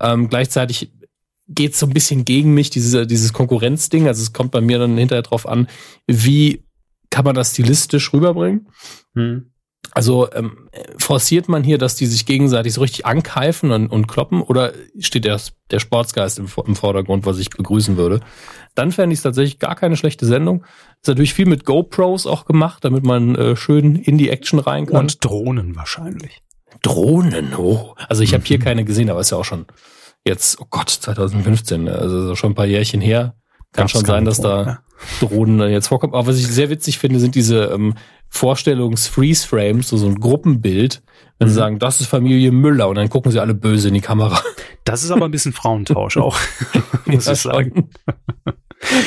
Ähm, gleichzeitig geht es so ein bisschen gegen mich, diese, dieses Konkurrenzding. Also es kommt bei mir dann hinterher drauf an, wie kann man das stilistisch rüberbringen. Hm. Also ähm, forciert man hier, dass die sich gegenseitig so richtig ankeifen und, und kloppen oder steht der, der Sportsgeist im, im Vordergrund, was ich begrüßen würde? Dann fände ich es tatsächlich gar keine schlechte Sendung. Ist natürlich viel mit GoPros auch gemacht, damit man äh, schön in die Action rein kann. Und Drohnen wahrscheinlich. Drohnen, oh. Also ich habe hier Mhm. keine gesehen, aber ist ja auch schon jetzt, oh Gott, 2015, also schon ein paar Jährchen her. Kann schon sein, dass Drohnen, da ja. Drohnen dann jetzt vorkommen. Aber was ich sehr witzig finde, sind diese ähm, Vorstellungs-Freeze-Frames, so, so ein Gruppenbild, wenn sie Mhm. sagen, das ist Familie Müller und dann gucken sie alle böse in die Kamera. Das ist aber ein bisschen Frauentausch auch, [LAUGHS] muss Ja, ich sagen.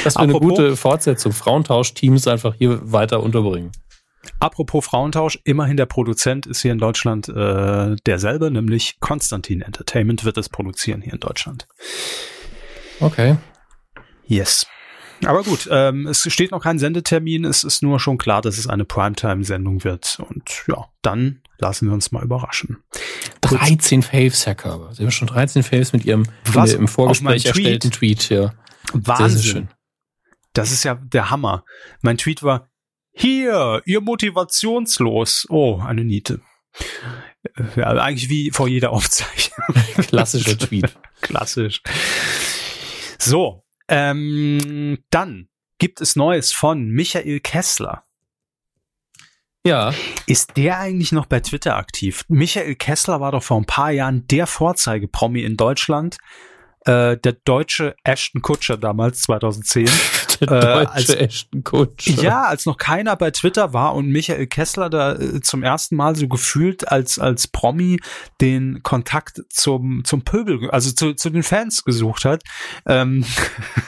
Das wäre eine gute Fortsetzung. Frauentausch-Teams einfach hier weiter unterbringen. Apropos Frauentausch, immerhin der Produzent ist hier in Deutschland äh, derselbe, nämlich Konstantin Entertainment wird es produzieren hier in Deutschland. Okay. Yes. Aber gut, ähm, es steht noch kein Sendetermin, es ist nur schon klar, dass es eine Primetime-Sendung wird. Und ja, dann lassen wir uns mal überraschen. Kurz- 13 Faves, Herr Körber. Sie haben schon 13 Faves mit Ihrem Was? im Vorgespräch erstellten Tweet. Ja. Sehr, Wahnsinn. sehr schön. Das ist ja der Hammer. Mein Tweet war, hier, ihr motivationslos. Oh, eine Niete. Äh, Ja, eigentlich wie vor jeder Aufzeichnung. [LAUGHS] Klassischer Tweet. [LAUGHS] Klassisch. So, ähm, dann gibt es Neues von Michael Kessler. Ja, Ist der eigentlich noch bei Twitter aktiv? Michael Kessler war doch vor ein paar Jahren der Vorzeigepromi in Deutschland. Äh, der deutsche Ashton Kutscher damals, 2010. [LAUGHS] der Äh, deutsche als- Ashton Kutcher. Ja, als noch keiner bei Twitter war und Michael Kessler da äh, zum ersten Mal so gefühlt als, als Promi den Kontakt zum, zum Pöbel, also zu, zu den Fans gesucht hat ähm,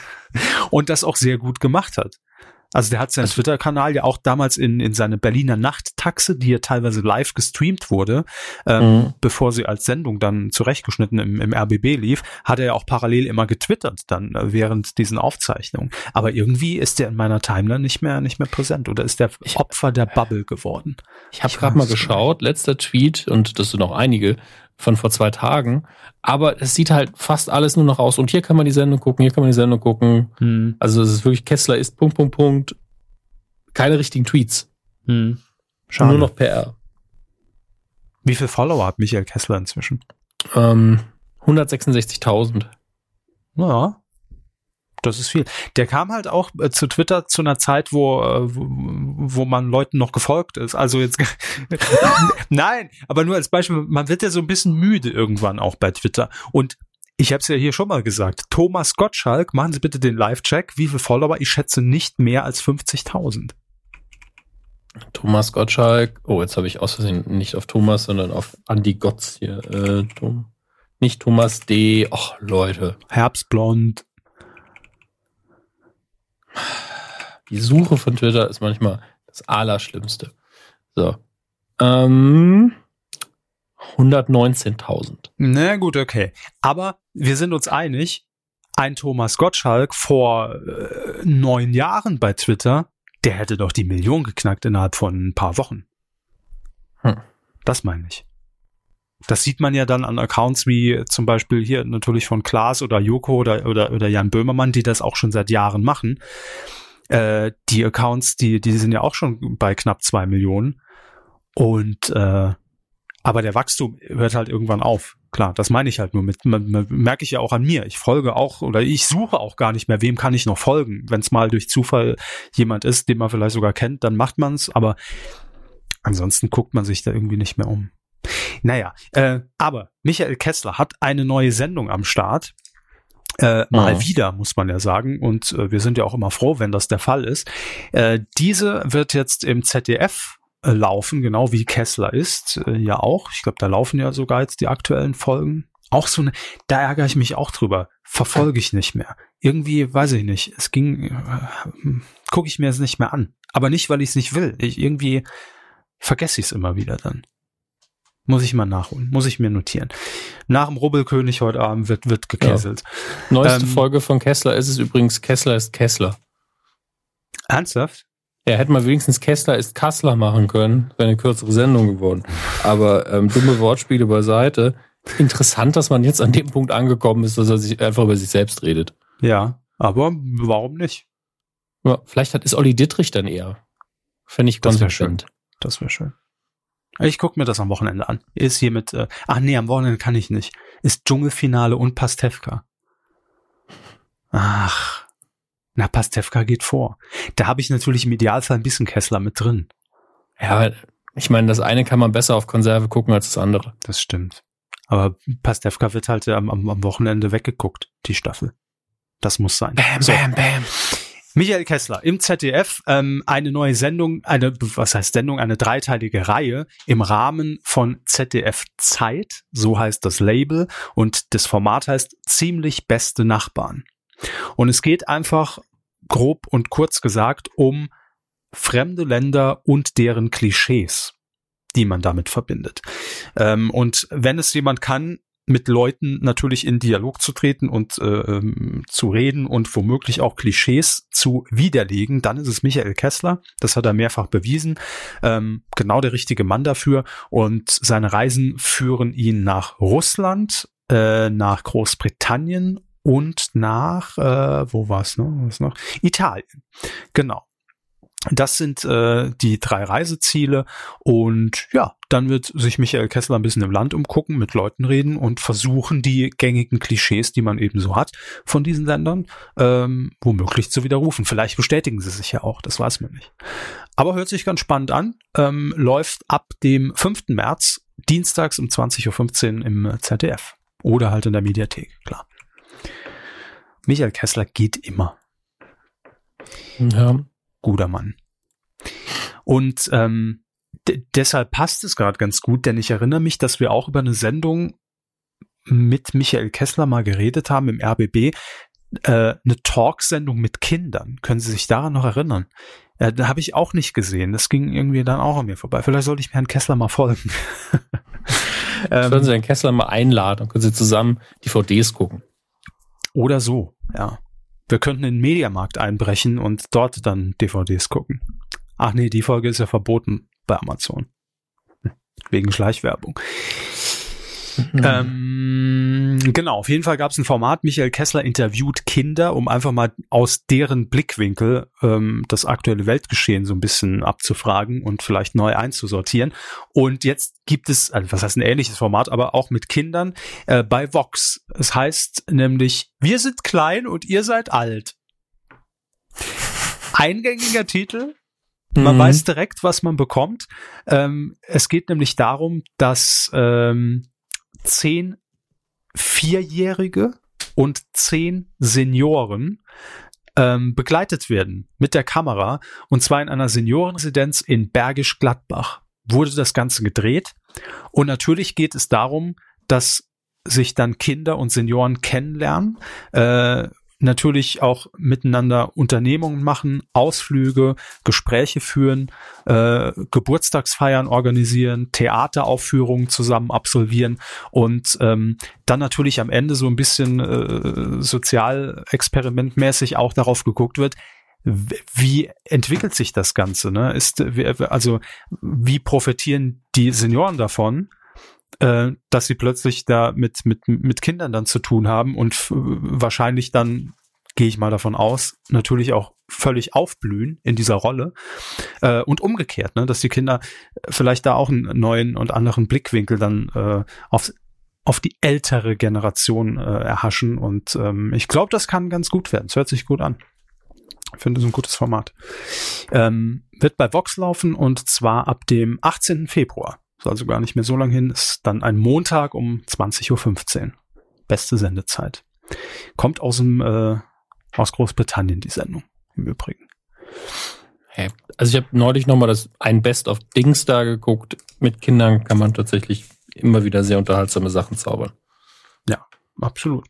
[LAUGHS] und das auch sehr gut gemacht hat. Also der hat seinen Twitter-Kanal ja auch damals in, in seine Berliner Nachttaxe, die ja teilweise live gestreamt wurde, ähm, Mhm. bevor sie als Sendung dann zurechtgeschnitten im, im RBB lief, hat er ja auch parallel immer getwittert dann äh, während diesen Aufzeichnungen. Aber irgendwie ist der in meiner Timeline nicht mehr nicht mehr präsent oder ist der Ich- Opfer der Bubble geworden? Ich habe gerade mal geschaut, letzter Tweet, und das sind noch einige, von vor zwei Tagen. Aber es sieht halt fast alles nur noch aus. Und hier kann man die Sendung gucken, hier kann man die Sendung gucken. Hm, Also es ist wirklich Kessler ist Punkt, Punkt, Punkt. Keine richtigen Tweets. hm. Schade. Nur noch PR. Wie viele Follower hat Michael Kessler inzwischen? Ähm, 166.000. Ja. Das ist viel. Der kam halt auch äh, zu Twitter zu einer Zeit, wo, äh, wo, wo man Leuten noch gefolgt ist. Also jetzt, [LAUGHS] nein, aber nur als Beispiel, man wird ja so ein bisschen müde irgendwann auch bei Twitter. Und ich habe es ja hier schon mal gesagt, Thomas Gottschalk, machen Sie bitte den Live-Check. Wie viele Follower? Ich schätze nicht mehr als 50.000. Thomas Gottschalk. Oh, jetzt habe ich aus Versehen nicht auf Thomas, sondern auf Andy Gotz hier. Äh, Tom, nicht Thomas D. Och, Leute. Herbstblond. Die Suche von Twitter ist manchmal das Allerschlimmste. So. Ähm, 119.000. Na gut, okay. Aber wir sind uns einig, ein Thomas Gottschalk vor äh, neun Jahren bei Twitter, der hätte doch die Million geknackt innerhalb von ein paar Wochen. Hm. Das meine ich. Das sieht man ja dann an Accounts wie zum Beispiel hier natürlich von Klaas oder Joko oder, oder, oder Jan Böhmermann, die das auch schon seit Jahren machen. Äh, die Accounts, die, die sind ja auch schon bei knapp zwei Millionen. Und äh, aber der Wachstum hört halt irgendwann auf. Klar, das meine ich halt nur mit, man, man, merke ich ja auch an mir. Ich folge auch oder ich suche auch gar nicht mehr, wem kann ich noch folgen. Wenn es mal durch Zufall jemand ist, den man vielleicht sogar kennt, dann macht man's. aber ansonsten guckt man sich da irgendwie nicht mehr um. Naja, äh, aber Michael Kessler hat eine neue Sendung am Start. Äh, mal ja. wieder, muss man ja sagen. Und äh, wir sind ja auch immer froh, wenn das der Fall ist. Äh, diese wird jetzt im ZDF äh, laufen, genau wie Kessler ist, äh, ja auch. Ich glaube, da laufen ja sogar jetzt die aktuellen Folgen. Auch so eine, da ärgere ich mich auch drüber. Verfolge ich nicht mehr. Irgendwie, weiß ich nicht. Es ging, äh, gucke ich mir es nicht mehr an. Aber nicht, weil ich es nicht will. Ich irgendwie vergesse ich es immer wieder dann. Muss ich mal nachholen, muss ich mir notieren. Nach dem Rubbelkönig heute Abend wird, wird gekesselt. Ja. Neueste ähm, Folge von Kessler ist es übrigens Kessler ist Kessler. Ernsthaft? Ja, hätte man wenigstens Kessler ist Kassler machen können, wäre eine kürzere Sendung geworden. Aber ähm, dumme Wortspiele beiseite. Interessant, dass man jetzt an dem Punkt angekommen ist, dass er sich einfach über sich selbst redet. Ja, aber warum nicht? Ja, vielleicht hat ist Olli Dittrich dann eher. Fände ich konsequent. Das wäre schön. Ich gucke mir das am Wochenende an. Ist hier mit, äh, ach nee, am Wochenende kann ich nicht. Ist Dschungelfinale und Pastewka. Ach, na, Pastewka geht vor. Da habe ich natürlich im Idealfall ein bisschen Kessler mit drin. Ja, ich meine, das eine kann man besser auf Konserve gucken als das andere. Das stimmt. Aber Pastewka wird halt am, am Wochenende weggeguckt, die Staffel. Das muss sein. Bam, so. bam, bam. Michael Kessler im ZDF, ähm, eine neue Sendung, eine, was heißt Sendung, eine dreiteilige Reihe im Rahmen von ZDF Zeit, so heißt das Label, und das Format heißt ziemlich beste Nachbarn. Und es geht einfach grob und kurz gesagt um fremde Länder und deren Klischees die man damit verbindet. Ähm, und wenn es jemand kann, mit Leuten natürlich in Dialog zu treten und äh, ähm, zu reden und womöglich auch Klischees zu widerlegen, dann ist es Michael Kessler. Das hat er mehrfach bewiesen. Ähm, genau der richtige Mann dafür. Und seine Reisen führen ihn nach Russland, äh, nach Großbritannien und nach, äh, wo war es noch? Noch? Italien. Genau. Das sind äh, die drei Reiseziele und ja, dann wird sich Michael Kessler ein bisschen im Land umgucken, mit Leuten reden und versuchen, die gängigen Klischees, die man eben so hat von diesen Ländern, ähm, womöglich zu widerrufen. Vielleicht bestätigen sie sich ja auch, das weiß man nicht. Aber hört sich ganz spannend an, ähm, läuft ab dem 5. März, dienstags um 20.15 Uhr im ZDF oder halt in der Mediathek, klar. Michael Kessler geht immer. Ja, guter Mann. Und ähm, deshalb passt es gerade ganz gut, denn ich erinnere mich, dass wir auch über eine Sendung mit Michael Kessler mal geredet haben im RBB, äh, eine Talksendung mit Kindern. Können Sie sich daran noch erinnern? Äh, da habe ich auch nicht gesehen. Das ging irgendwie dann auch an mir vorbei. Vielleicht sollte ich mir Herrn Kessler mal folgen. [LAUGHS] ähm, Können Sie Herrn Kessler mal einladen und können Sie zusammen DVDs gucken. Oder so, ja. Wir könnten in den Mediamarkt einbrechen und dort dann DVDs gucken. Ach nee, die Folge ist ja verboten bei Amazon. Wegen Schleichwerbung. Mhm. Ähm, genau, auf jeden Fall gab es ein Format, Michael Kessler interviewt Kinder, um einfach mal aus deren Blickwinkel ähm, das aktuelle Weltgeschehen so ein bisschen abzufragen und vielleicht neu einzusortieren. Und jetzt gibt es, also was heißt ein ähnliches Format, aber auch mit Kindern äh, bei Vox. Es heißt nämlich, wir sind klein und ihr seid alt. Eingängiger Titel, man mhm. weiß direkt, was man bekommt. Ähm, es geht nämlich darum, dass ähm, zehn Vierjährige und zehn Senioren ähm, begleitet werden mit der Kamera. Und zwar in einer Seniorenresidenz in Bergisch Gladbach wurde das Ganze gedreht. Und natürlich geht es darum, dass sich dann Kinder und Senioren kennenlernen, äh, natürlich auch miteinander Unternehmungen machen, Ausflüge, Gespräche führen, äh, Geburtstagsfeiern organisieren, Theateraufführungen zusammen absolvieren und ähm, dann natürlich am Ende so ein bisschen äh, sozialexperimentmäßig auch darauf geguckt wird, wie entwickelt sich das Ganze? Ne? Ist also wie profitieren die Senioren davon? Äh, dass sie plötzlich da mit, mit, mit Kindern dann zu tun haben und wahrscheinlich dann, gehe ich mal davon aus, natürlich auch völlig aufblühen in dieser Rolle. Äh, und umgekehrt, ne, dass die Kinder vielleicht da auch einen neuen und anderen Blickwinkel dann äh, auf, auf die ältere Generation äh, erhaschen. Und ähm, ich glaube, das kann ganz gut werden. Es hört sich gut an. Ich finde es ein gutes Format. Ähm, wird bei Vox laufen und zwar ab dem 18. Februar. Ist also gar nicht mehr so lang hin. Ist dann ein Montag um 20.15 Uhr. Beste Sendezeit. Kommt aus dem äh, aus Großbritannien die Sendung im Übrigen. Hey, also ich habe neulich noch mal das ein Best of Dings da geguckt. Mit Kindern kann man tatsächlich immer wieder sehr unterhaltsame Sachen zaubern. Ja, absolut.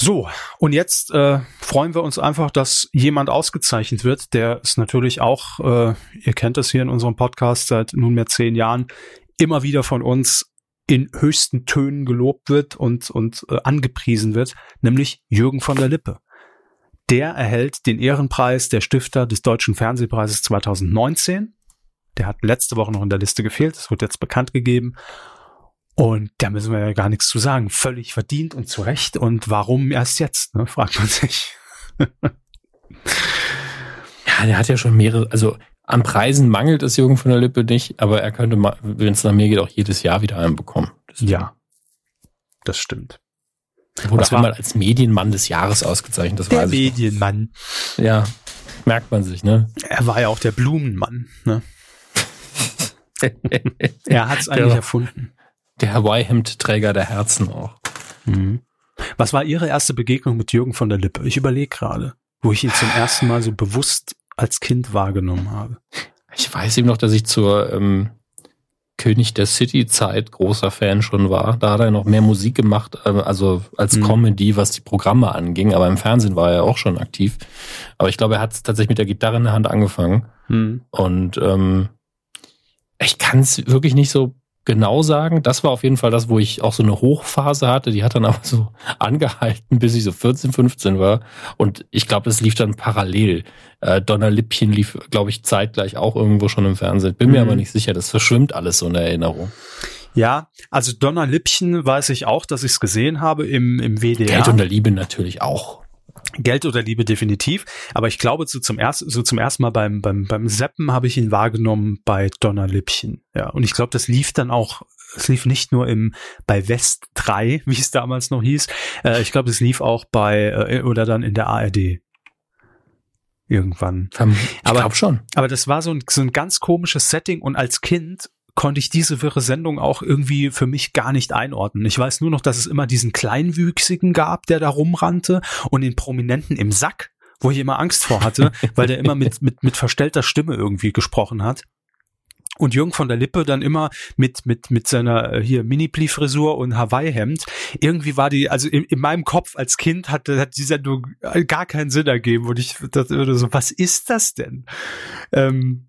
So, und jetzt äh, freuen wir uns einfach, dass jemand ausgezeichnet wird, der es natürlich auch, äh, ihr kennt es hier in unserem Podcast seit nunmehr zehn Jahren, immer wieder von uns in höchsten Tönen gelobt wird und, und äh, angepriesen wird, nämlich Jürgen von der Lippe. Der erhält den Ehrenpreis der Stifter des Deutschen Fernsehpreises 2019. Der hat letzte Woche noch in der Liste gefehlt, das wird jetzt bekannt gegeben. Und da müssen wir ja gar nichts zu sagen. Völlig verdient und zu Recht. Und warum erst jetzt, ne, fragt man sich. [LAUGHS] ja, der hat ja schon mehrere, also an Preisen mangelt es Jürgen von der Lippe nicht, aber er könnte, wenn es nach mir geht, auch jedes Jahr wieder einen bekommen. ja, das stimmt. Er wurde einmal als Medienmann des Jahres ausgezeichnet. Das der weiß Medienmann. Ja, merkt man sich, ne? Er war ja auch der Blumenmann, ne? [LAUGHS] er hat es eigentlich der, erfunden. Der Hawaii-Hemd-Träger der Herzen auch. Mhm. Was war Ihre erste Begegnung mit Jürgen von der Lippe? Ich überlege gerade, wo ich ihn zum ersten Mal so bewusst als Kind wahrgenommen habe. Ich weiß eben noch, dass ich zur ähm, König der City-Zeit großer Fan schon war. Da hat er noch mehr Musik gemacht, äh, also als mhm. Comedy, was die Programme anging. Aber im Fernsehen war er auch schon aktiv. Aber ich glaube, er hat tatsächlich mit der Gitarre in der Hand angefangen. Mhm. Und ähm, ich kann es wirklich nicht so genau sagen. Das war auf jeden Fall das, wo ich auch so eine Hochphase hatte. Die hat dann [LAUGHS] aber so angehalten, bis ich so 14, 15 war. Und ich glaube, das lief dann parallel. Äh, Donnerlippchen lief, glaube ich, zeitgleich auch irgendwo schon im Fernsehen. Bin mhm. mir aber nicht sicher. Das verschwimmt alles so in der Erinnerung. Ja, also Donnerlippchen weiß ich auch, dass ich es gesehen habe im, im WDR. Geld und der Liebe natürlich auch. Geld oder Liebe definitiv, aber ich glaube, so zum ersten, so zum ersten Mal beim, beim, beim Seppen habe ich ihn wahrgenommen bei Donnerlippchen. Ja, und ich glaube, das lief dann auch, es lief nicht nur im, bei West 3, [LAUGHS] wie es damals noch hieß, äh, ich glaube, es lief auch bei, äh, oder dann in der ARD. Irgendwann. Ich glaube schon. Aber das war so ein, so ein ganz komisches Setting und als Kind konnte ich diese wirre Sendung auch irgendwie für mich gar nicht einordnen. Ich weiß nur noch, dass es immer diesen Kleinwüchsigen gab, der da rumrannte und den Prominenten im Sack, wo ich immer Angst vor hatte, [LAUGHS] weil der immer mit, mit, mit verstellter Stimme irgendwie gesprochen hat. Und Jürgen von der Lippe dann immer mit, mit, mit seiner äh, hier Mini-Pli-Frisur und Hawaii-Hemd. Irgendwie war die, also in, in meinem Kopf als Kind hat, hat die Sendung gar keinen Sinn ergeben. Und ich dachte so, was ist das denn? Ähm,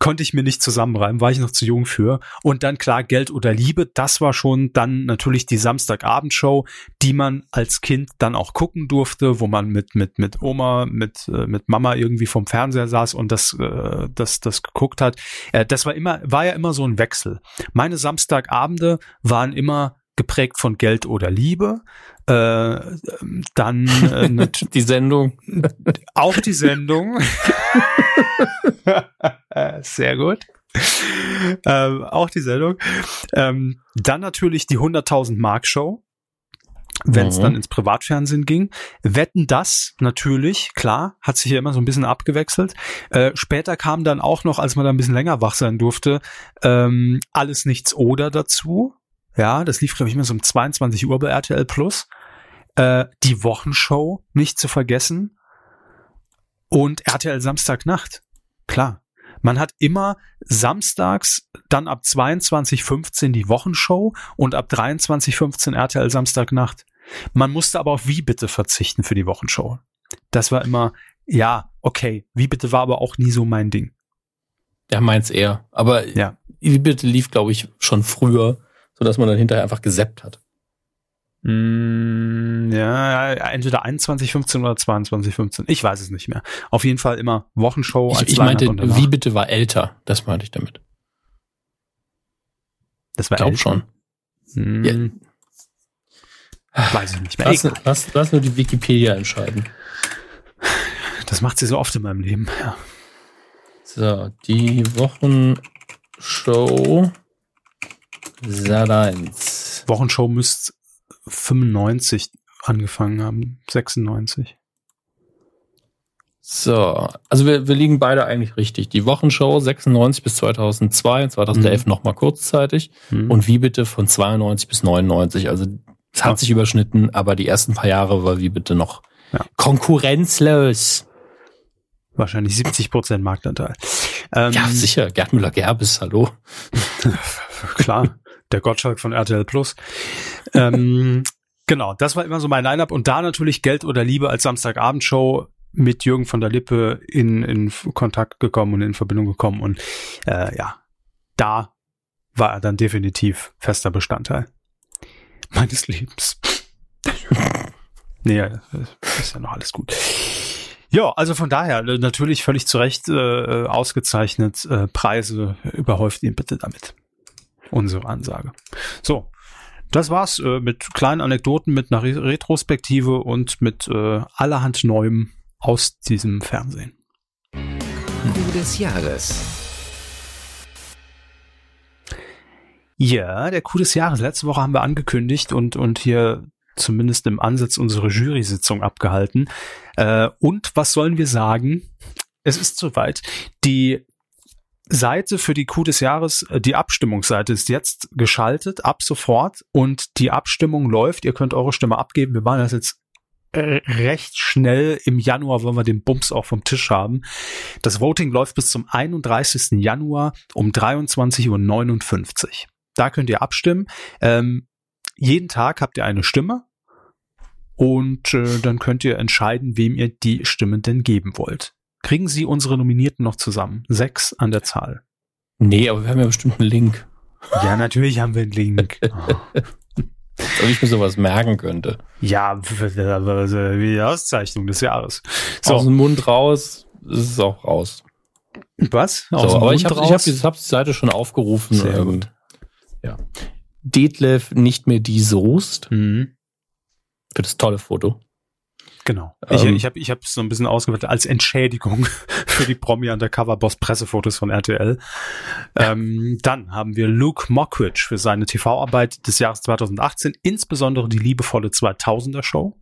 konnte ich mir nicht zusammenreimen, war ich noch zu jung für. Und dann klar, Geld oder Liebe, das war schon dann natürlich die Samstagabendshow, die man als Kind dann auch gucken durfte, wo man mit, mit, mit Oma, mit, äh, mit Mama irgendwie vom Fernseher saß und das, äh, das, das geguckt hat. Äh, das war immer, war ja immer so ein Wechsel. Meine Samstagabende waren immer geprägt von Geld oder Liebe. Äh, dann äh, [LAUGHS] die Sendung. Auch die Sendung. [LAUGHS] [LAUGHS] Sehr gut. Ähm, auch die Sendung. Ähm, dann natürlich die 100.000 Mark Show, wenn es mhm. dann ins Privatfernsehen ging. Wetten das natürlich, klar, hat sich hier immer so ein bisschen abgewechselt. Äh, später kam dann auch noch, als man da ein bisschen länger wach sein durfte, ähm, alles nichts oder dazu. Ja, das lief glaube ich immer so um 22 Uhr bei RTL Plus. Äh, die Wochenshow nicht zu vergessen und RTL Samstagnacht. Klar. Man hat immer samstags dann ab 22.15 die Wochenshow und ab 23.15 RTL Samstagnacht. Man musste aber auf Wie bitte verzichten für die Wochenshow. Das war immer, ja, okay. Wie bitte war aber auch nie so mein Ding. Ja, meins eher. Aber ja. Wie bitte lief, glaube ich, schon früher, sodass man dann hinterher einfach geseppt hat. Mm, ja, entweder 21.15 oder 22.15. Ich weiß es nicht mehr. Auf jeden Fall immer Wochenshow Ich, ich meinte, wie bitte war älter? Das meinte ich damit. Das war ich glaube schon. Hm. Ja. Weiß ich nicht mehr. Lass, lass, lass nur die Wikipedia entscheiden. Das macht sie so oft in meinem Leben. Ja. So, die Wochenshow Sat 1. Wochenshow müsste 95 angefangen haben, 96. So, also wir, wir liegen beide eigentlich richtig. Die Wochenshow 96 bis 2002, 2011 mhm. nochmal kurzzeitig mhm. und wie bitte von 92 bis 99. Also Es hat sich überschnitten, aber die ersten paar Jahre war wie bitte noch ja. konkurrenzlos. Wahrscheinlich 70 Prozent Marktanteil. Ähm, ja, sicher. Gerd Müller-Gerbes, hallo. [LAUGHS] Klar, der Gottschalk von RTL Plus. ähm, [LAUGHS] genau, das war immer so mein Line-Up. Und da natürlich Geld oder Liebe als Samstagabendshow mit Jürgen von der Lippe in, in Kontakt gekommen und in Verbindung gekommen. Und äh, ja, da war er dann definitiv fester Bestandteil [LAUGHS] meines Lebens. nee, ist ja noch alles gut. Ja, also von daher natürlich völlig zu Recht äh, ausgezeichnet. Äh, Preise überhäuft ihn bitte damit. Unsere Ansage. So, das war's äh, mit kleinen Anekdoten, mit einer Retrospektive und mit äh, allerhand Neuem aus diesem Fernsehen. Coup des Jahres. Ja, der Coup des Jahres. Letzte Woche haben wir angekündigt und, und hier zumindest im Ansatz unsere Jury-Sitzung abgehalten. Äh, und was sollen wir sagen? Es ist soweit. Die Seite für die Coup des Jahres, äh, die Abstimmungsseite ist jetzt geschaltet, ab sofort. Und die Abstimmung läuft. Ihr könnt eure Stimme abgeben. Wir machen das jetzt äh, recht schnell im Januar, wenn wir den Bums auch vom Tisch haben. Das Voting läuft bis zum 31. Januar um 23.59 Uhr. Da könnt ihr abstimmen. Ähm, jeden Tag habt ihr eine Stimme und äh, dann könnt ihr entscheiden, wem ihr die Stimme denn geben wollt. Kriegen Sie unsere Nominierten noch zusammen? Sechs an der Zahl. Nee, aber wir haben ja bestimmt einen Link. Ja, natürlich haben wir einen Link. [LAUGHS] Oh. Ob ich mir sowas merken könnte. Ja, wie die Auszeichnung des Jahres. So. Aus dem Mund raus ist es auch raus. Was? Aus so, aber Mund ich habe hab die Seite schon aufgerufen. Sehr ähm, gut. Ja. Detlef nicht mehr die Soest. Mhm. Für das tolle Foto. Genau. Ich, ähm, ich habe ich hab so ein bisschen ausgewählt als Entschädigung [LAUGHS] für die Promi Undercover Boss Pressefotos von RTL. Ähm, dann haben wir Luke Mockridge für seine TV-Arbeit des Jahres 2018, insbesondere die liebevolle 2000er Show.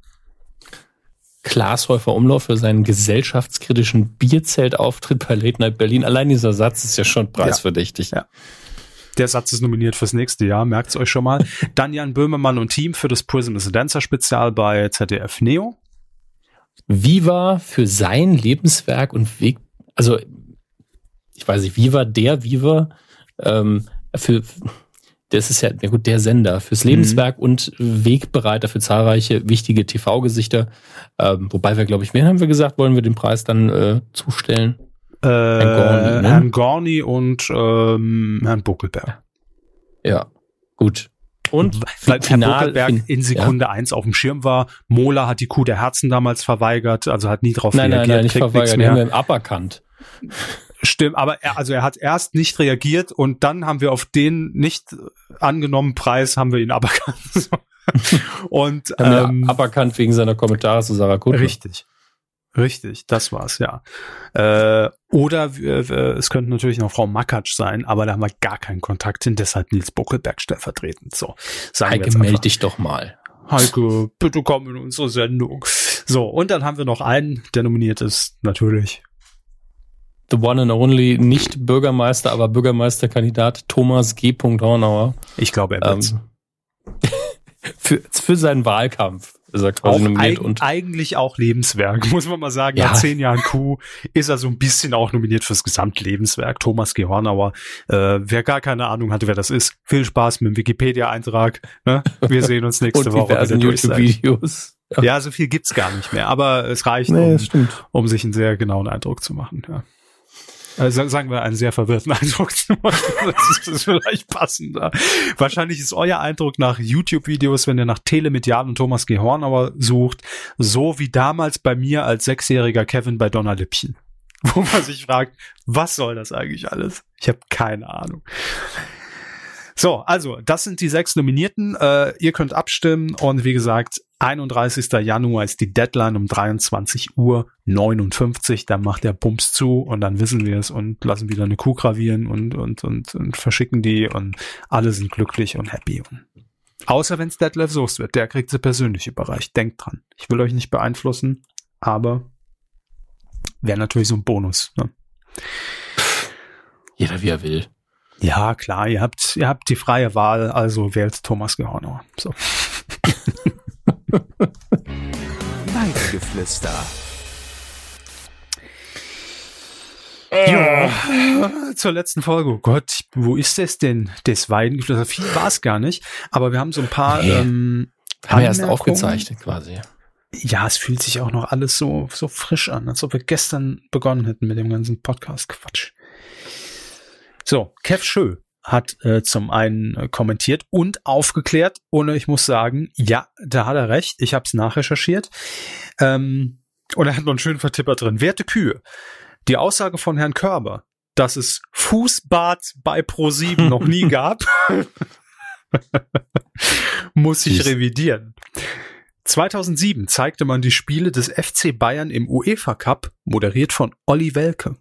Klaas Häufer Umlauf für seinen gesellschaftskritischen Bierzeltauftritt bei Late Night Berlin. Allein dieser Satz ist ja schon preisverdächtig. Ja. ja. Der Satz ist nominiert fürs nächste Jahr, merkt's euch schon mal. Dann Jan Böhmermann und Team für das Prism is a Dancer Spezial bei ZDF Neo. Viva für sein Lebenswerk und Weg, also ich weiß nicht, Viva, der Viva, ähm, für, das ist ja, ja gut, der Sender fürs mhm. Lebenswerk mhm. und Wegbereiter für zahlreiche wichtige TV-Gesichter. Ähm, wobei wir, glaube ich, wen haben wir gesagt, wollen wir den Preis dann äh, zustellen? Äh, Herrn, Gorni, ne? Herrn Gorni und ähm, Herrn Buckelberg. Ja, gut. Und weil Final, Buckelberg in Sekunde ja. eins auf dem Schirm war. Mola hat die Kuh der Herzen damals verweigert, also hat nie drauf nein, reagiert. Nein, nein, nicht verweigert, mehr. haben wir aberkannt. Stimmt, aber er, also er hat erst nicht reagiert und dann haben wir auf den nicht angenommenen Preis haben wir ihn aberkannt. [LAUGHS] und ähm, aberkannt wegen seiner Kommentare zu Sarah Kuttner. Richtig. Richtig, das war's, ja. Äh, oder äh, es könnte natürlich noch Frau Makatsch sein, aber da haben wir gar keinen Kontakt hin, deshalb Nils Buckelberg stellvertretend. So, sagen Heike, melde dich doch mal. Heike, bitte komm in unsere Sendung. So, und dann haben wir noch einen, der nominiert ist, natürlich. The one and only, nicht Bürgermeister, aber Bürgermeisterkandidat Thomas G. Hornauer. Ich glaube, er wird's. Ähm, [LAUGHS] für, für seinen Wahlkampf ist er quasi auch nominiert. Eig und eigentlich auch Lebenswerk, [LAUGHS] muss man mal sagen. Ja. Nach zehn Jahren Kuh ist er so ein bisschen auch nominiert fürs Gesamtlebenswerk. Thomas G. Hornauer. Äh, wer gar keine Ahnung hatte, wer das ist, viel Spaß mit dem Wikipedia-Eintrag. Ne? Wir sehen uns [LAUGHS] nächste und Woche. YouTube-Videos. Ja. ja, so viel gibt's gar nicht mehr, aber es reicht, nee, um, um sich einen sehr genauen Eindruck zu machen. Ja. Also sagen wir einen sehr verwirrten [LAUGHS] Eindruck. Das ist vielleicht passender. Wahrscheinlich ist euer Eindruck nach YouTube-Videos, wenn ihr nach Telemedial und Thomas G. Hornauer sucht, so wie damals bei mir als sechsjähriger Kevin bei Donner Lippchen. [LAUGHS] Wo man sich fragt, was soll das eigentlich alles? Ich habe keine Ahnung. So, also, das sind die sechs Nominierten. Äh, ihr könnt abstimmen und wie gesagt, 31. Januar ist die Deadline um 23 Uhr 59. Dann macht der Bums zu und dann wissen wir es und lassen wieder eine Kuh gravieren und, und, und, und verschicken die und alle sind glücklich und happy. Außer wenn es Detlef Soest wird, der kriegt sie persönlich überreicht. Denkt dran. Ich will euch nicht beeinflussen, aber wäre natürlich so ein Bonus. Ne? Jeder wie er will. Ja, klar, ihr habt, ihr habt die freie Wahl, also wählt Thomas Gehornauer. So. [LAUGHS] Weidengeflüster. Ja, zur letzten Folge. Oh Gott, wo ist das denn? Das Weidengeflüster. Viel war es gar nicht, aber wir haben so ein paar. Nee. Ähm, Haben wir erst aufgezeichnet quasi. Ja, es fühlt sich auch noch alles so, so frisch an, als ob wir gestern begonnen hätten mit dem ganzen Podcast-Quatsch. Kev Schö hat äh, zum einen äh, kommentiert und aufgeklärt und ich muss sagen, ja, da hat er recht. Ich habe es nachrecherchiert. Ähm, und er hat noch einen schönen Vertipper drin. Werte Kühe, die Aussage von Herrn Körber, dass es Fußbad bei Pro7 noch nie [LAUGHS] gab, [LAUGHS] muss ich revidieren. 2007 zeigte man die Spiele des FC Bayern im UEFA Cup, moderiert von Olli Welke.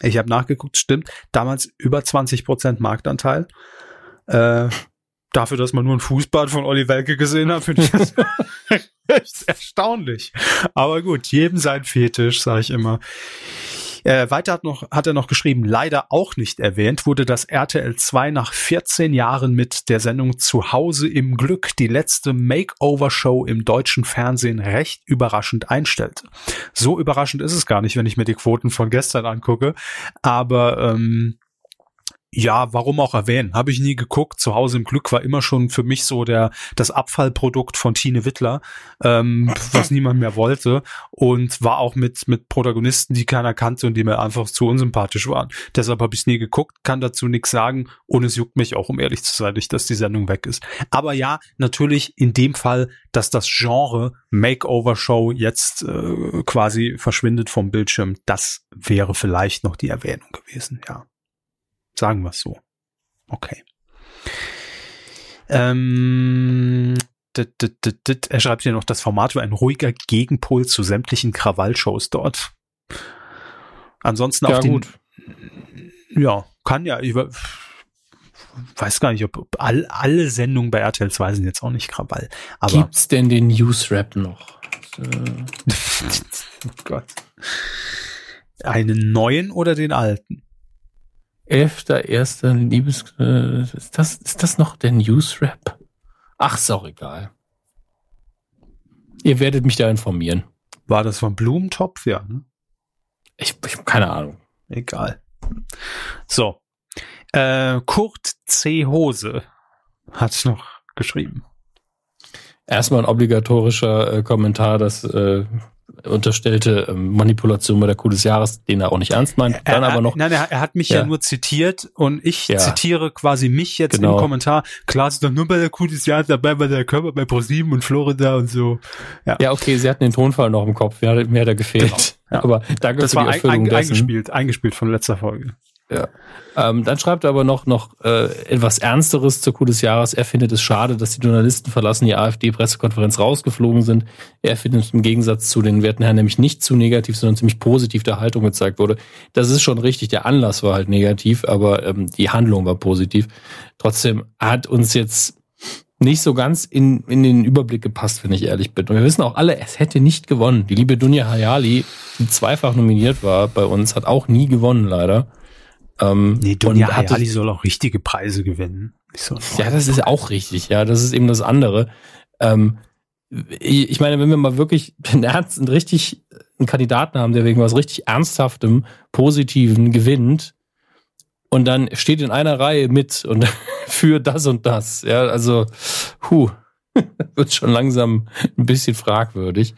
Ich habe nachgeguckt, stimmt, damals über 20% Marktanteil. Äh, dafür, dass man nur ein Fußbad von Olli Welke gesehen hat, finde ich das echt [LAUGHS] [LAUGHS] erstaunlich. Aber gut, jedem sein Fetisch, sage ich immer. Äh, weiter hat, noch, hat er noch geschrieben, leider auch nicht erwähnt, wurde das RTL 2 nach 14 Jahren mit der Sendung Zuhause im Glück die letzte Makeover-Show im deutschen Fernsehen recht überraschend einstellte. So überraschend ist es gar nicht, wenn ich mir die Quoten von gestern angucke. Aber ähm, ja, warum auch erwähnen? Habe ich nie geguckt. Zu Hause im Glück war immer schon für mich so der das Abfallprodukt von Tine Wittler, ähm, was niemand mehr wollte und war auch mit mit Protagonisten, die keiner kannte und die mir einfach zu unsympathisch waren. Deshalb habe ich nie geguckt, kann dazu nichts sagen und es juckt mich auch, um ehrlich zu sein, nicht, dass die Sendung weg ist. Aber ja, natürlich in dem Fall, dass das Genre Makeover Show jetzt äh, quasi verschwindet vom Bildschirm, das wäre vielleicht noch die Erwähnung gewesen, ja. Sagen wir es so. Okay. Ähm, dit, dit, dit. Er schreibt hier noch, das Format war ein ruhiger Gegenpol zu sämtlichen Krawallshows dort. Ansonsten Ja, auf den, gut. ja, kann ja, ich we- weiß gar nicht, ob, all, alle Sendungen bei RTL 2 sind jetzt auch nicht Krawall. Aber Gibt's denn den Newsrap noch? Äh, [LAUGHS] oh Gott. Einen neuen oder den alten? Elfter, erster Liebes... Äh, ist, das, ist das noch der Newsrap? Ach, ist auch egal. Ihr werdet mich da informieren. War das von Blumentopf? Ja, ne? Ich, ich habe keine Ahnung. Egal. So. Äh, Kurt C. Hose hat noch geschrieben. Erstmal ein obligatorischer äh, Kommentar, das äh, unterstellte ähm, Manipulation bei der Coup des Jahres, den er auch nicht ernst meint. Dann er, aber noch, Nein, er, er hat mich ja. Ja. nur zitiert und ich Ja. zitiere quasi mich jetzt Genau. im Kommentar. Klar, ist doch nur bei der Coup des Jahres dabei, bei der Körper, bei ProSieben und Florida und so. ja okay, sie hatten den Tonfall noch im Kopf, mir hat, mir hat er gefehlt. Genau, ja. Aber danke Das für war die ein, Erfüllung ein, dessen. eingespielt, eingespielt von letzter Folge. Ähm, dann schreibt er aber noch, noch äh, etwas Ernsteres zur Coup des Jahres. Er findet es schade, dass die Journalisten verlassen die AfD-Pressekonferenz rausgeflogen sind. Er findet im Gegensatz zu den werten Herren nämlich nicht zu negativ, sondern ziemlich positiv der Haltung gezeigt wurde. Das ist schon richtig. Der Anlass war halt negativ, aber ähm, die Handlung war positiv. Trotzdem hat uns jetzt nicht so ganz in, in den Überblick gepasst, wenn ich ehrlich bin. Und wir wissen auch alle, es hätte nicht gewonnen. Die liebe Dunja Hayali, die zweifach nominiert war bei uns, hat auch nie gewonnen, leider. Ähm, Nee, und Dunja hatte- Hayali soll auch richtige Preise gewinnen. So Ja, das ist auch richtig. Ja, das ist eben das andere. Ähm, ich meine, wenn wir mal wirklich einen ernst und richtig einen Kandidaten haben, der wegen was richtig Ernsthaftem, Positiven gewinnt und dann steht in einer Reihe mit und [LAUGHS] für das und das. Ja, also, huh, [LAUGHS] wird schon langsam ein bisschen fragwürdig.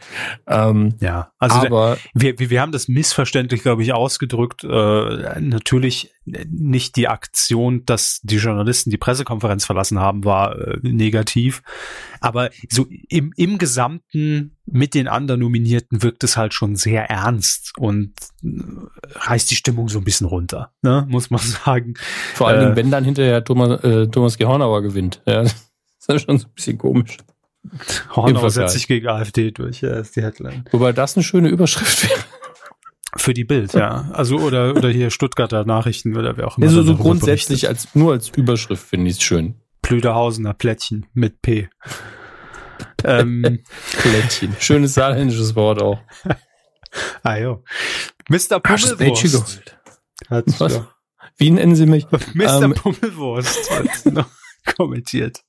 Ähm, ja, also der, aber wir, wir, wir haben das missverständlich, glaube ich, ausgedrückt. Äh, natürlich nicht die Aktion, dass die Journalisten die Pressekonferenz verlassen haben, war äh, negativ. Aber so im, im Gesamten mit den anderen Nominierten wirkt es halt schon sehr ernst und äh, reißt die Stimmung so ein bisschen runter, ne? muss man [LAUGHS] sagen. vor allen äh, Dingen, wenn dann hinterher Thomas, äh, Thomas Gehornauer gewinnt. Ja, das ist schon so ein bisschen komisch. Vergleich. setzt sich gegen AfD durch, ja, ist die Headline. Wobei das eine schöne Überschrift wäre. Für die Bild, ja. Also oder oder hier Stuttgarter Nachrichten oder wer auch immer. Also so grundsätzlich als nur als Überschrift finde ich es schön. Plüderhausener Plättchen mit P. [LAUGHS] ähm, Plättchen. Schönes saarländisches Wort auch. [LAUGHS] ah jo. Mr. Pummelwurst hat Was? Wie nennen Sie mich? [LAUGHS] Mr. Ähm, Pummelwurst hat noch kommentiert.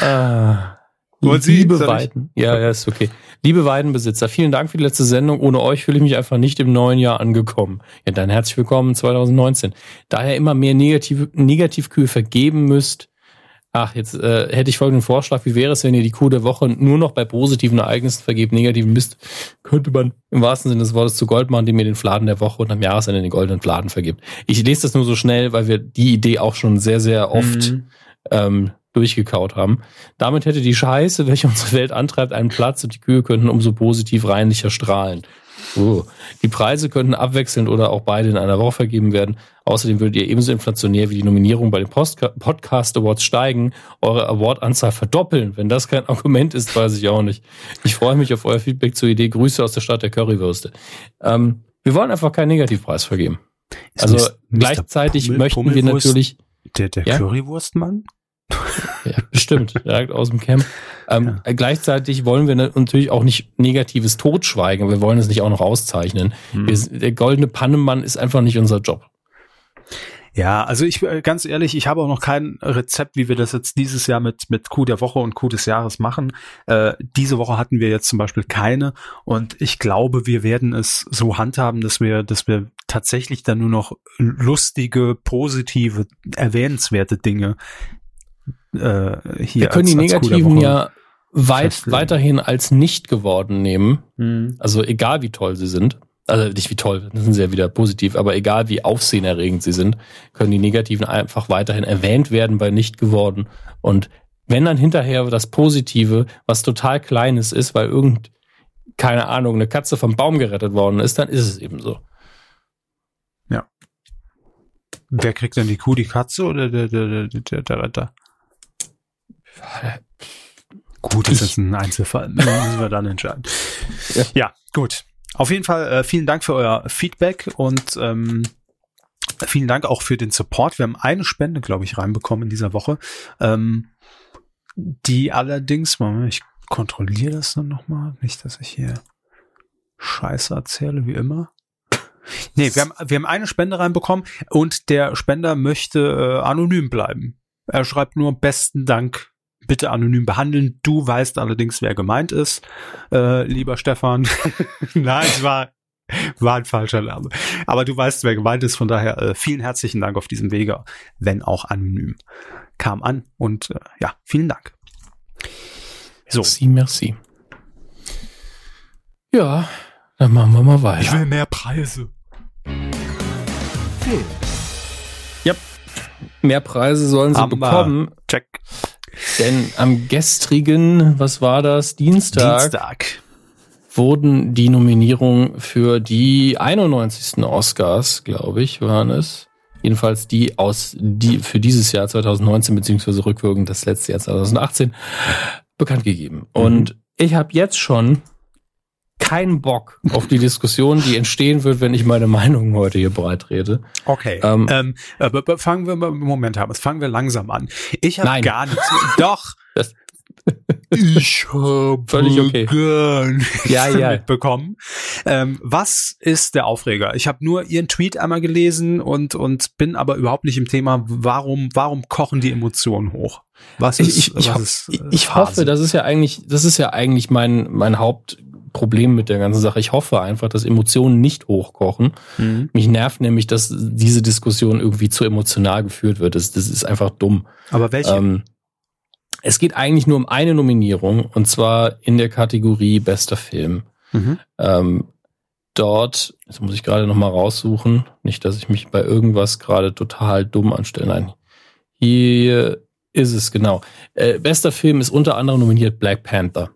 Ah, Sie, liebe Weiden. Ja, ja, ist okay. Liebe Weidenbesitzer, vielen Dank für die letzte Sendung. Ohne euch fühle ich mich einfach nicht im neuen Jahr angekommen. Ja, dann herzlich willkommen 2019. Da ihr immer mehr Negativ Negativkühe vergeben müsst, ach, jetzt äh, hätte ich folgenden Vorschlag. Wie wäre es, wenn ihr die Kuh der Woche nur noch bei positiven Ereignissen vergebt, negativen Mist, könnte man im wahrsten Sinne des Wortes zu Gold machen, indem ihr den Fladen der Woche und am Jahresende den goldenen Fladen vergibt. Ich lese das nur so schnell, weil wir die Idee auch schon sehr, sehr oft Mhm. Ähm, durchgekaut haben. Damit hätte die Scheiße, welche unsere Welt antreibt, einen Platz und die Kühe könnten umso positiv reinlicher strahlen. Oh. Die Preise könnten abwechselnd oder auch beide in einer Woche vergeben werden. Außerdem würdet ihr ebenso inflationär wie die Nominierung bei den Postka Podcast Awards steigen, eure Awardanzahl verdoppeln. Wenn das kein Argument ist, weiß ich auch nicht. Ich freue mich auf euer Feedback zur Idee. Grüße aus der Stadt der Currywürste. Ähm, wir wollen einfach keinen Negativpreis vergeben. Ist Also gleichzeitig Pummel- möchten wir natürlich Der, der Ja? Currywurstmann? Ja, bestimmt, [LAUGHS] direkt aus dem Camp. Ähm, Gleichzeitig wollen wir na- natürlich auch nicht negatives totschweigen. Wir wollen es nicht auch noch auszeichnen. Hm. Wir, der goldene Pannemann ist einfach nicht unser Job. Ja, also ich äh, ganz ehrlich, ich habe auch noch kein Rezept, wie wir das jetzt dieses Jahr mit mit Coup der Woche und Coup des Jahres machen. Äh, diese Woche hatten wir jetzt zum Beispiel keine und ich glaube, wir werden es so handhaben, dass wir, dass wir tatsächlich dann nur noch lustige, positive, erwähnenswerte Dinge äh, hier. Wir können die als- der negativen ja weit, weiterhin als nicht geworden nehmen. Hm. Also egal wie toll sie sind. Also nicht wie toll, das sind sie ja wieder positiv, aber egal wie aufsehenerregend sie sind, können die negativen einfach weiterhin erwähnt werden bei nicht geworden. Und wenn dann hinterher das Positive, was total Kleines ist, weil irgend, keine Ahnung, eine Katze vom Baum gerettet worden ist, dann ist es eben so. Wer kriegt denn die Kuh, die Katze oder der, der, der, der, der Retter? Gut, das ist ein Einzelfall. [LAUGHS] Müssen wir dann entscheiden. Ja. Ja, gut. Auf jeden Fall äh, vielen Dank für euer Feedback und ähm, vielen Dank auch für den Support. Wir haben eine Spende, glaube ich, reinbekommen in dieser Woche. Ähm, die allerdings, Moment, ich kontrolliere das dann nochmal. Nicht, dass ich hier Scheiße erzähle, wie immer. Nee, wir haben, wir haben eine Spende reinbekommen und der Spender möchte äh, anonym bleiben. Er schreibt nur besten Dank, bitte anonym behandeln. Du weißt allerdings, wer gemeint ist, äh, lieber Stefan. [LAUGHS] Nein, es war, war ein falscher Name. Aber du weißt, wer gemeint ist. Von daher äh, vielen herzlichen Dank auf diesem Wege, wenn auch anonym. Kam an und äh, ja, vielen Dank. So. Merci, merci. Ja, dann machen wir mal weiter. mehr Preise. Film. Mehr Preise sollen sie Hammer. bekommen, Check. denn am gestrigen, was war das, Dienstag, Dienstag. wurden die Nominierungen für die 91. Oscars, glaube ich, waren es. Jedenfalls die aus die für dieses Jahr 2019 beziehungsweise rückwirkend das letzte Jahr 2018 bekannt gegeben. Und ich habe jetzt schon keinen Bock auf die Diskussion, die entstehen wird, wenn ich meine Meinung heute hier breitrede. Okay. Ähm, Ähm, aber, aber fangen wir mal, Moment haben, fangen wir langsam an. Ich habe gar nichts. Doch. [LAUGHS] Das- ich habe Völlig okay. Ja, ja. mitbekommen. Ähm, was ist der Aufreger? Ich habe nur Ihren Tweet einmal gelesen und und bin aber überhaupt nicht im Thema. Warum warum kochen die Emotionen hoch? Was ist ich, ich, ich, was ho- ist, ich, äh, ich hoffe, das ist ja eigentlich, das ist ja eigentlich mein, mein Hauptproblem mit der ganzen Sache. Ich hoffe einfach, dass Emotionen nicht hochkochen. Mhm. Mich nervt nämlich, dass diese Diskussion irgendwie zu emotional geführt wird. Das, das ist einfach dumm. Aber welche? Ähm, es geht eigentlich nur um eine Nominierung und zwar in der Kategorie bester Film. Mhm. Ähm, dort, jetzt muss ich gerade noch mal raussuchen, nicht, dass ich mich bei irgendwas gerade total dumm anstelle. Nein, hier ist es genau. Äh, bester Film ist unter anderem nominiert Black Panther.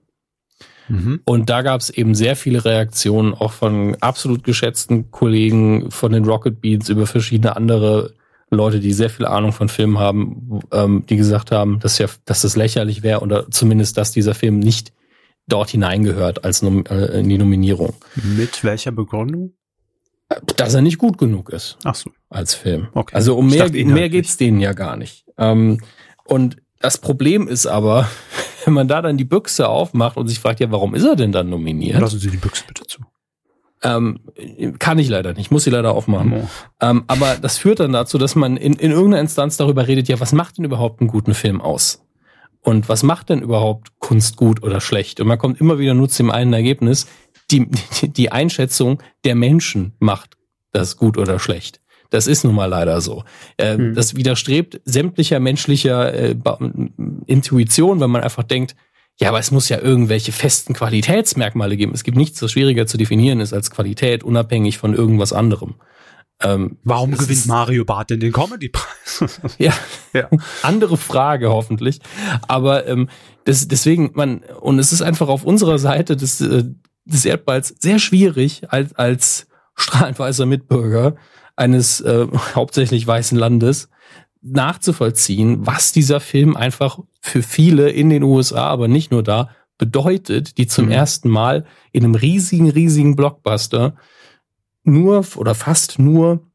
Mhm. Und da gab es eben sehr viele Reaktionen, auch von absolut geschätzten Kollegen von den Rocket Beats über verschiedene andere Leute, die sehr viel Ahnung von Filmen haben, ähm, die gesagt haben, dass ja, dass das lächerlich wäre oder zumindest, dass dieser Film nicht dort hineingehört als Nom äh, in die Nominierung. Mit welcher Begründung? Dass er nicht gut genug ist Ach so. als Film. Okay. Also um mehr, dachte mehr inhaltlich. geht's denen ja gar nicht. Ähm, und das Problem ist aber, [LAUGHS] wenn man da dann die Büchse aufmacht und sich fragt, ja, warum ist er denn dann nominiert? Lassen Sie die Büchse bitte zu. Ähm, kann ich leider nicht, muss sie leider aufmachen. Oh. Ähm, aber das führt dann dazu, dass man in, in irgendeiner Instanz darüber redet, ja, was macht denn überhaupt einen guten Film aus? Und was macht denn überhaupt Kunst gut oder schlecht? Und man kommt immer wieder nur zu dem einen Ergebnis, die, die, [LAUGHS] die Einschätzung der Menschen macht das gut oder schlecht. Das ist nun mal leider so. Äh, Hm. Das widerstrebt sämtlicher menschlicher äh, Intuition, wenn man einfach denkt, ja, aber es muss ja irgendwelche festen Qualitätsmerkmale geben. Es gibt nichts, was schwieriger zu definieren ist als Qualität, unabhängig von irgendwas anderem. Ähm, Warum gewinnt ist- Mario Barth denn den Comedy-Preis? [LAUGHS] ja, Ja. andere Frage hoffentlich. Aber ähm, das, deswegen, man, und es ist einfach auf unserer Seite des, äh, des Erdballs sehr schwierig, als, als strahlend weißer Mitbürger eines äh, [LAUGHS] hauptsächlich weißen Landes nachzuvollziehen, was dieser Film einfach für viele in den USA, aber nicht nur da, bedeutet, die zum Mhm. ersten Mal in einem riesigen, riesigen Blockbuster nur oder fast nur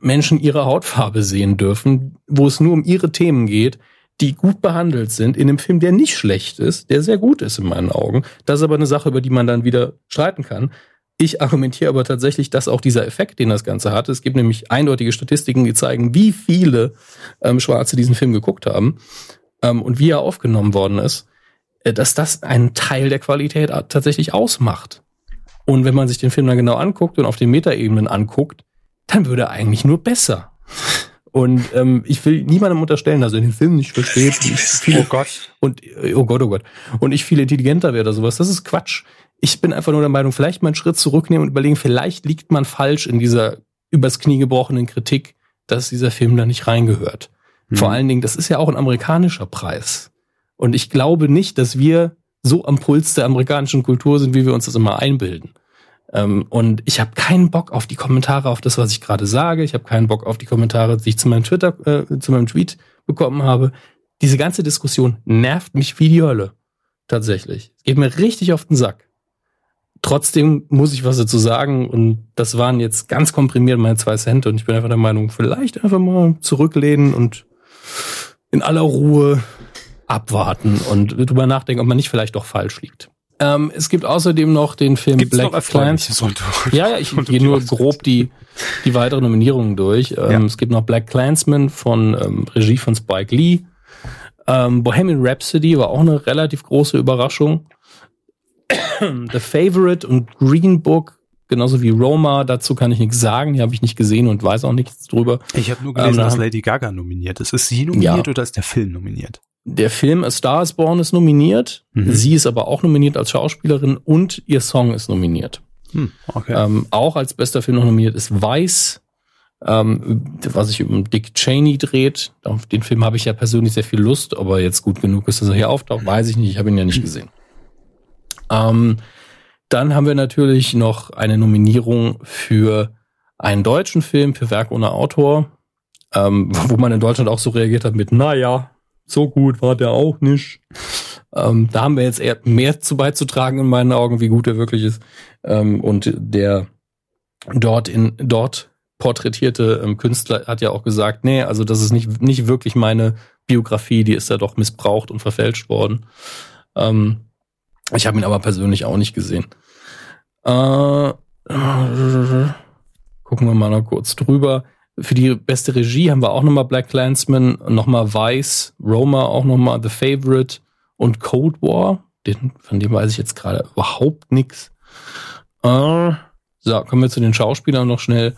Menschen ihrer Hautfarbe sehen dürfen, wo es nur um ihre Themen geht, die gut behandelt sind, in einem Film, der nicht schlecht ist, der sehr gut ist in meinen Augen. Das ist aber eine Sache, über die man dann wieder streiten kann. Ich argumentiere aber tatsächlich, dass auch dieser Effekt, den das Ganze hat, es gibt nämlich eindeutige Statistiken, die zeigen, wie viele ähm, Schwarze diesen Film geguckt haben ähm, und wie er aufgenommen worden ist, äh, dass das einen Teil der Qualität tatsächlich ausmacht. Und wenn man sich den Film dann genau anguckt und auf den Metaebenen anguckt, dann würde er eigentlich nur besser. Und ähm, ich will niemandem unterstellen, dass er den Film nicht versteht. und [LAUGHS] ich viel, Oh Gott. und äh, oh Gott, oh Gott. Und ich viel intelligenter wäre oder sowas. Das ist Quatsch. Ich bin einfach nur der Meinung, vielleicht mal einen Schritt zurücknehmen und überlegen, vielleicht liegt man falsch in dieser übers Knie gebrochenen Kritik, dass dieser Film da nicht reingehört. Vor Hm. allen Dingen, das ist ja auch ein amerikanischer Preis. Und ich glaube nicht, dass wir so am Puls der amerikanischen Kultur sind, wie wir uns das immer einbilden. Ähm, und ich habe keinen Bock auf die Kommentare, auf das, was ich gerade sage. Ich habe keinen Bock auf die Kommentare, die ich zu meinem Twitter, äh, zu meinem Tweet bekommen habe. Diese ganze Diskussion nervt mich wie die Hölle. Tatsächlich. Es geht mir richtig auf den Sack. Trotzdem muss ich was dazu sagen und das waren jetzt ganz komprimiert meine zwei Cent und ich bin einfach der Meinung, vielleicht einfach mal zurücklehnen und in aller Ruhe abwarten und drüber nachdenken, ob man nicht vielleicht doch falsch liegt. Ähm, es gibt außerdem noch den Film Gibt's Black Clans. Ja, ja, ich [LAUGHS] gehe nur grob die, die weiteren Nominierungen durch. Ähm, Ja. Es gibt noch Black Clansman von ähm, Regie von Spike Lee. Ähm, Bohemian Rhapsody war auch eine relativ große Überraschung. [COUGHS] The Favorite und Green Book, genauso wie Roma, dazu kann ich nichts sagen, die habe ich nicht gesehen und weiß auch nichts drüber. Ich habe nur gelesen, Ähm, dass da- Lady Gaga nominiert ist. Ist sie nominiert Ja. oder ist der Film nominiert? Der Film A Star is Born ist nominiert. Mhm. Sie ist aber auch nominiert als Schauspielerin und ihr Song ist nominiert. Hm, okay. Ähm, auch als bester Film noch nominiert ist Vice, ähm, was sich um Dick Cheney dreht. Auf den Film habe ich ja persönlich sehr viel Lust, aber jetzt gut genug ist, dass er hier auftaucht, weiß ich nicht. Ich habe ihn ja nicht gesehen. Ähm, dann haben wir natürlich noch eine Nominierung für einen deutschen Film, für Werk ohne Autor, ähm, wo man in Deutschland auch so reagiert hat mit, naja, so gut war der auch nicht. Ähm, da haben wir jetzt eher mehr zu beizutragen in meinen Augen, wie gut er wirklich ist. Ähm, und der dort in dort porträtierte ähm, Künstler hat ja auch gesagt, nee, also das ist nicht nicht wirklich meine Biografie, die ist ja doch missbraucht und verfälscht worden. Ähm, ich habe ihn aber persönlich auch nicht gesehen. Äh, gucken wir mal noch kurz drüber. Für die beste Regie haben wir auch nochmal Black Clansman, nochmal Vice, Roma auch nochmal The Favorite und Cold War. Den, von dem weiß ich jetzt gerade überhaupt nichts. Äh, so, kommen wir zu den Schauspielern noch schnell.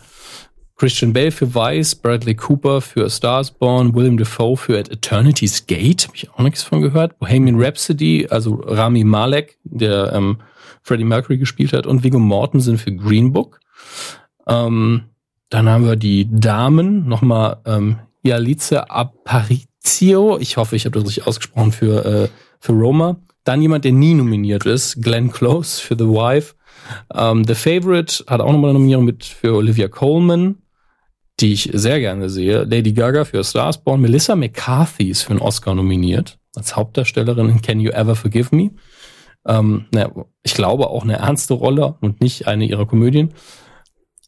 Christian Bale für Vice, Bradley Cooper für A Star is Born, William Defoe für At Eternity's Gate, habe ich auch nichts von gehört. Bohemian Rhapsody, also Rami Malek, der ähm, Freddie Mercury gespielt hat, und Viggo Mortensen für Green Book. Ähm, dann haben wir die Damen, nochmal ähm, Yalice Aparicio, ich hoffe, ich habe das richtig ausgesprochen, für, äh, für Roma. Dann jemand, der nie nominiert ist, Glenn Close für The Wife. Ähm, The Favorite hat auch nochmal eine Nominierung mit für Olivia Colman, die ich sehr gerne sehe. Lady Gaga für A Star is Born. Melissa McCarthy ist für einen Oscar nominiert, als Hauptdarstellerin in Can You Ever Forgive Me? Ähm, ne, ich glaube auch eine ernste Rolle und nicht eine ihrer Komödien.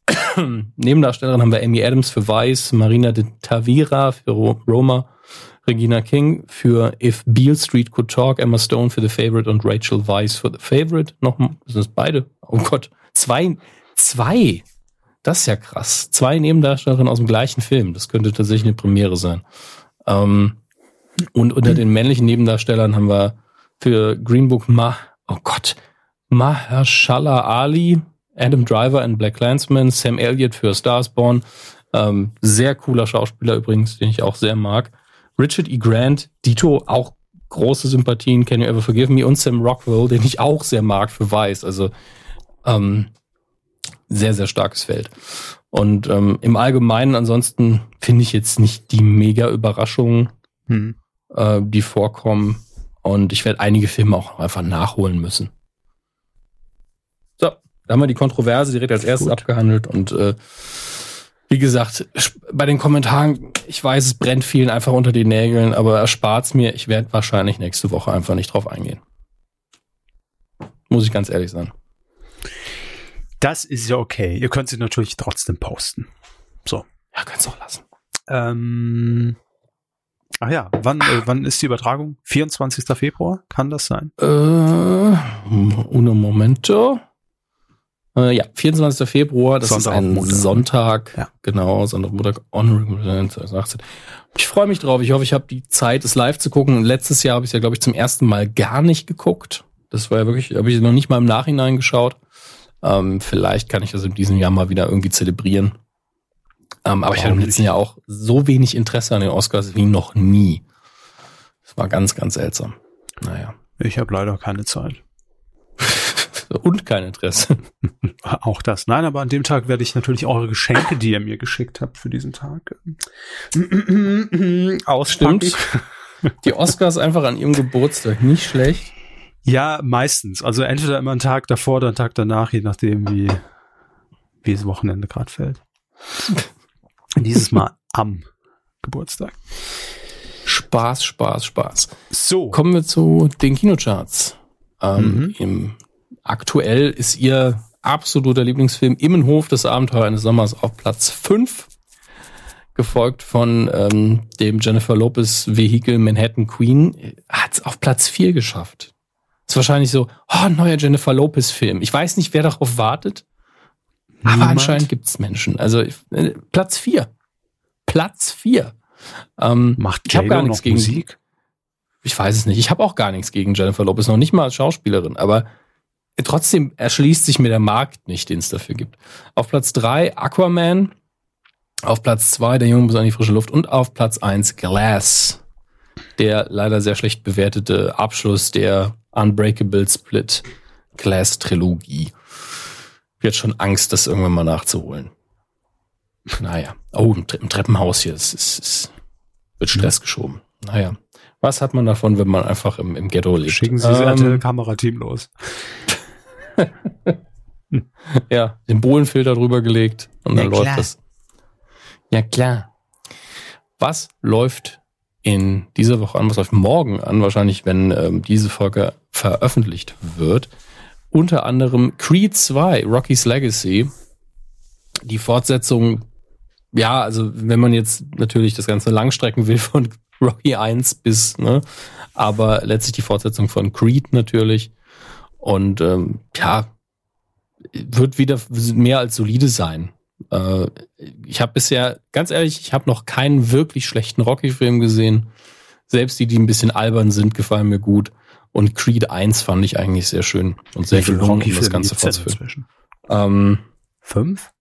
[COUGHS] Nebendarstellerin haben wir Amy Adams für Vice, Marina de Tavira für Ro Roma, Regina King für If Beale Street Could Talk, Emma Stone für The Favorite und Rachel Weisz für The Favorite. Noch, das sind beide. Oh Gott, zwei, Zwei. Das ist ja krass. Zwei Nebendarstellerinnen aus dem gleichen Film. Das könnte tatsächlich eine Premiere sein. Ähm, und unter den männlichen Nebendarstellern haben wir für Green Book Ma, oh Gott, Mahershala Ali, Adam Driver in Black Landsman, Sam Elliott für Starsborn. Ähm, sehr cooler Schauspieler übrigens, den ich auch sehr mag. Richard E. Grant, Dito, auch große Sympathien, Can You Ever Forgive Me und Sam Rockwell, den ich auch sehr mag für Weiß. Also ähm, sehr, sehr starkes Feld. Und ähm, im Allgemeinen ansonsten finde ich jetzt nicht die mega Überraschungen, Hm. äh, die vorkommen. Und ich werde einige Filme auch einfach nachholen müssen. So, da haben wir die Kontroverse direkt als erstes Gut. abgehandelt. Und äh, wie gesagt, bei den Kommentaren, ich weiß, es brennt vielen einfach unter die Nägeln, aber erspart's mir. Ich werde wahrscheinlich nächste Woche einfach nicht drauf eingehen. Muss ich ganz ehrlich sein. Das ist ja okay. Ihr könnt sie natürlich trotzdem posten. So. Ja, kannst auch lassen. Ähm, ach ja, wann, äh, wann ist die Übertragung? 24. Februar? Kann das sein? Äh, uno momento. Äh, ja, 24. Februar, das Sonntag ist ein Montag. Sonntag. Ja. Genau, Sonntag, Montag, Honorable 2018. Ich freue mich drauf. Ich hoffe, ich habe die Zeit, es live zu gucken. Letztes Jahr habe ich es ja, glaube ich, zum ersten Mal gar nicht geguckt. Das war ja wirklich, habe ich noch nicht mal im Nachhinein geschaut. Ähm, vielleicht kann ich das in diesem Jahr mal wieder irgendwie zelebrieren. Ähm, aber ich hatte im Warum letzten? Jahr auch so wenig Interesse an den Oscars wie noch nie. Das war ganz, ganz seltsam. Naja. Ich habe leider keine Zeit. [LAUGHS] Und kein Interesse. [LAUGHS] Auch das. Nein, aber an dem Tag werde ich natürlich eure Geschenke, die ihr mir geschickt habt für diesen Tag, ähm, [CLEARS THROAT] auspacken. Stimmt. Die Oscars einfach an ihrem Geburtstag. Nicht schlecht. Ja, meistens. Also entweder immer einen Tag davor oder einen Tag danach, je nachdem, wie, wie das Wochenende gerade fällt. [LAUGHS] Dieses Mal am Geburtstag. Spaß, Spaß, Spaß. So. Kommen wir zu den Kinocharts. Ähm, Mhm. im, aktuell ist ihr absoluter Lieblingsfilm Immenhof, das Abenteuer eines Sommers auf Platz 5. Gefolgt von ähm, dem Jennifer Lopez Vehikel Manhattan Queen. Hat es auf Platz 4 geschafft. Ist wahrscheinlich so, oh, ein neuer Jennifer Lopez Film. Ich weiß nicht, wer darauf wartet. Aber Niemand? anscheinend gibt's Menschen. Also äh, Platz 4. Platz 4. Ähm, Macht ich habe gar nichts gegen Musik? Ich weiß es nicht. Ich habe auch gar nichts gegen Jennifer Lopez, noch nicht mal als Schauspielerin, aber trotzdem erschließt sich mir der Markt nicht, den es dafür gibt. Auf Platz drei Aquaman, auf Platz zwei Der Junge bis an die frische Luft und auf Platz eins Glass, der leider sehr schlecht bewertete Abschluss der Unbreakable Split Glass Trilogie. Wird schon Angst, das irgendwann mal nachzuholen. Naja. Oh, im, Tre im Treppenhaus hier. Es, es, es wird Stress geschoben. Naja. Was hat man davon, wenn man einfach im, im Ghetto lebt? Schicken Sie das Ähm, RTL-Kamerateam los. [LAUGHS] Ja, den Bohlenfilter drüber gelegt und dann Ja, läuft klar. das. Ja, klar. Was läuft in dieser Woche an? Was läuft morgen an? Wahrscheinlich, wenn ähm, diese Folge veröffentlicht wird. Unter anderem Creed 2, Rocky's Legacy. Die Fortsetzung, ja, also wenn man jetzt natürlich das Ganze langstrecken will von [LAUGHS] Rocky 1 bis, ne, aber letztlich die Fortsetzung von Creed natürlich. Und ähm, ja, wird wieder mehr als solide sein. Äh, ich habe bisher, ganz ehrlich, ich habe noch keinen wirklich schlechten Rocky-Film gesehen. Selbst die, die ein bisschen albern sind, gefallen mir gut. Und Creed 1 fand ich eigentlich sehr schön und sehr gelungen, um das Ganze fortzuführen. Ähm, Fünf?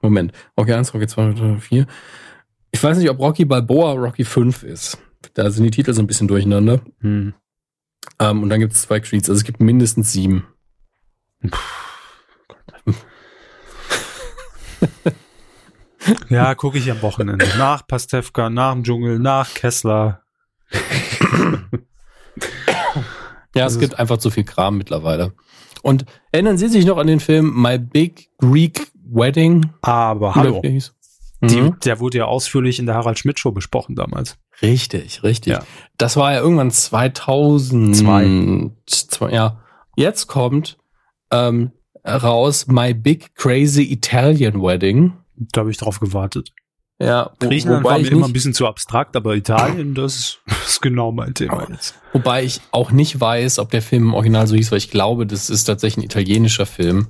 Moment. Rocky 1, Rocky 2, Rocky 4. Ich weiß nicht, ob Rocky Balboa Rocky 5 ist. Da sind die Titel so ein bisschen durcheinander. Hm. Ähm, und dann gibt es zwei Creeds. Also es gibt mindestens sieben. Ja, gucke ich am Wochenende. Nach Pastewka, nach dem Dschungel, nach Kessler. Ja, Das es ist- gibt einfach zu viel Kram mittlerweile. Und erinnern Sie sich noch an den Film My Big Greek Wedding? Aber hallo. Die, Mhm. der wurde ja ausführlich in der Harald Schmidt Show besprochen damals. Richtig, richtig. Ja. Das war ja irgendwann 2000. Zwei. Zwei, ja. Jetzt kommt ähm, raus My Big Crazy Italian Wedding. Da habe ich drauf gewartet. Ja, wo, Griechenland wobei war mir ich immer nicht- ein bisschen zu abstrakt, aber Italien, das ist [LAUGHS] genau mein Thema jetzt. Wobei ich auch nicht weiß, ob der Film im Original so hieß, weil ich glaube, das ist tatsächlich ein italienischer Film.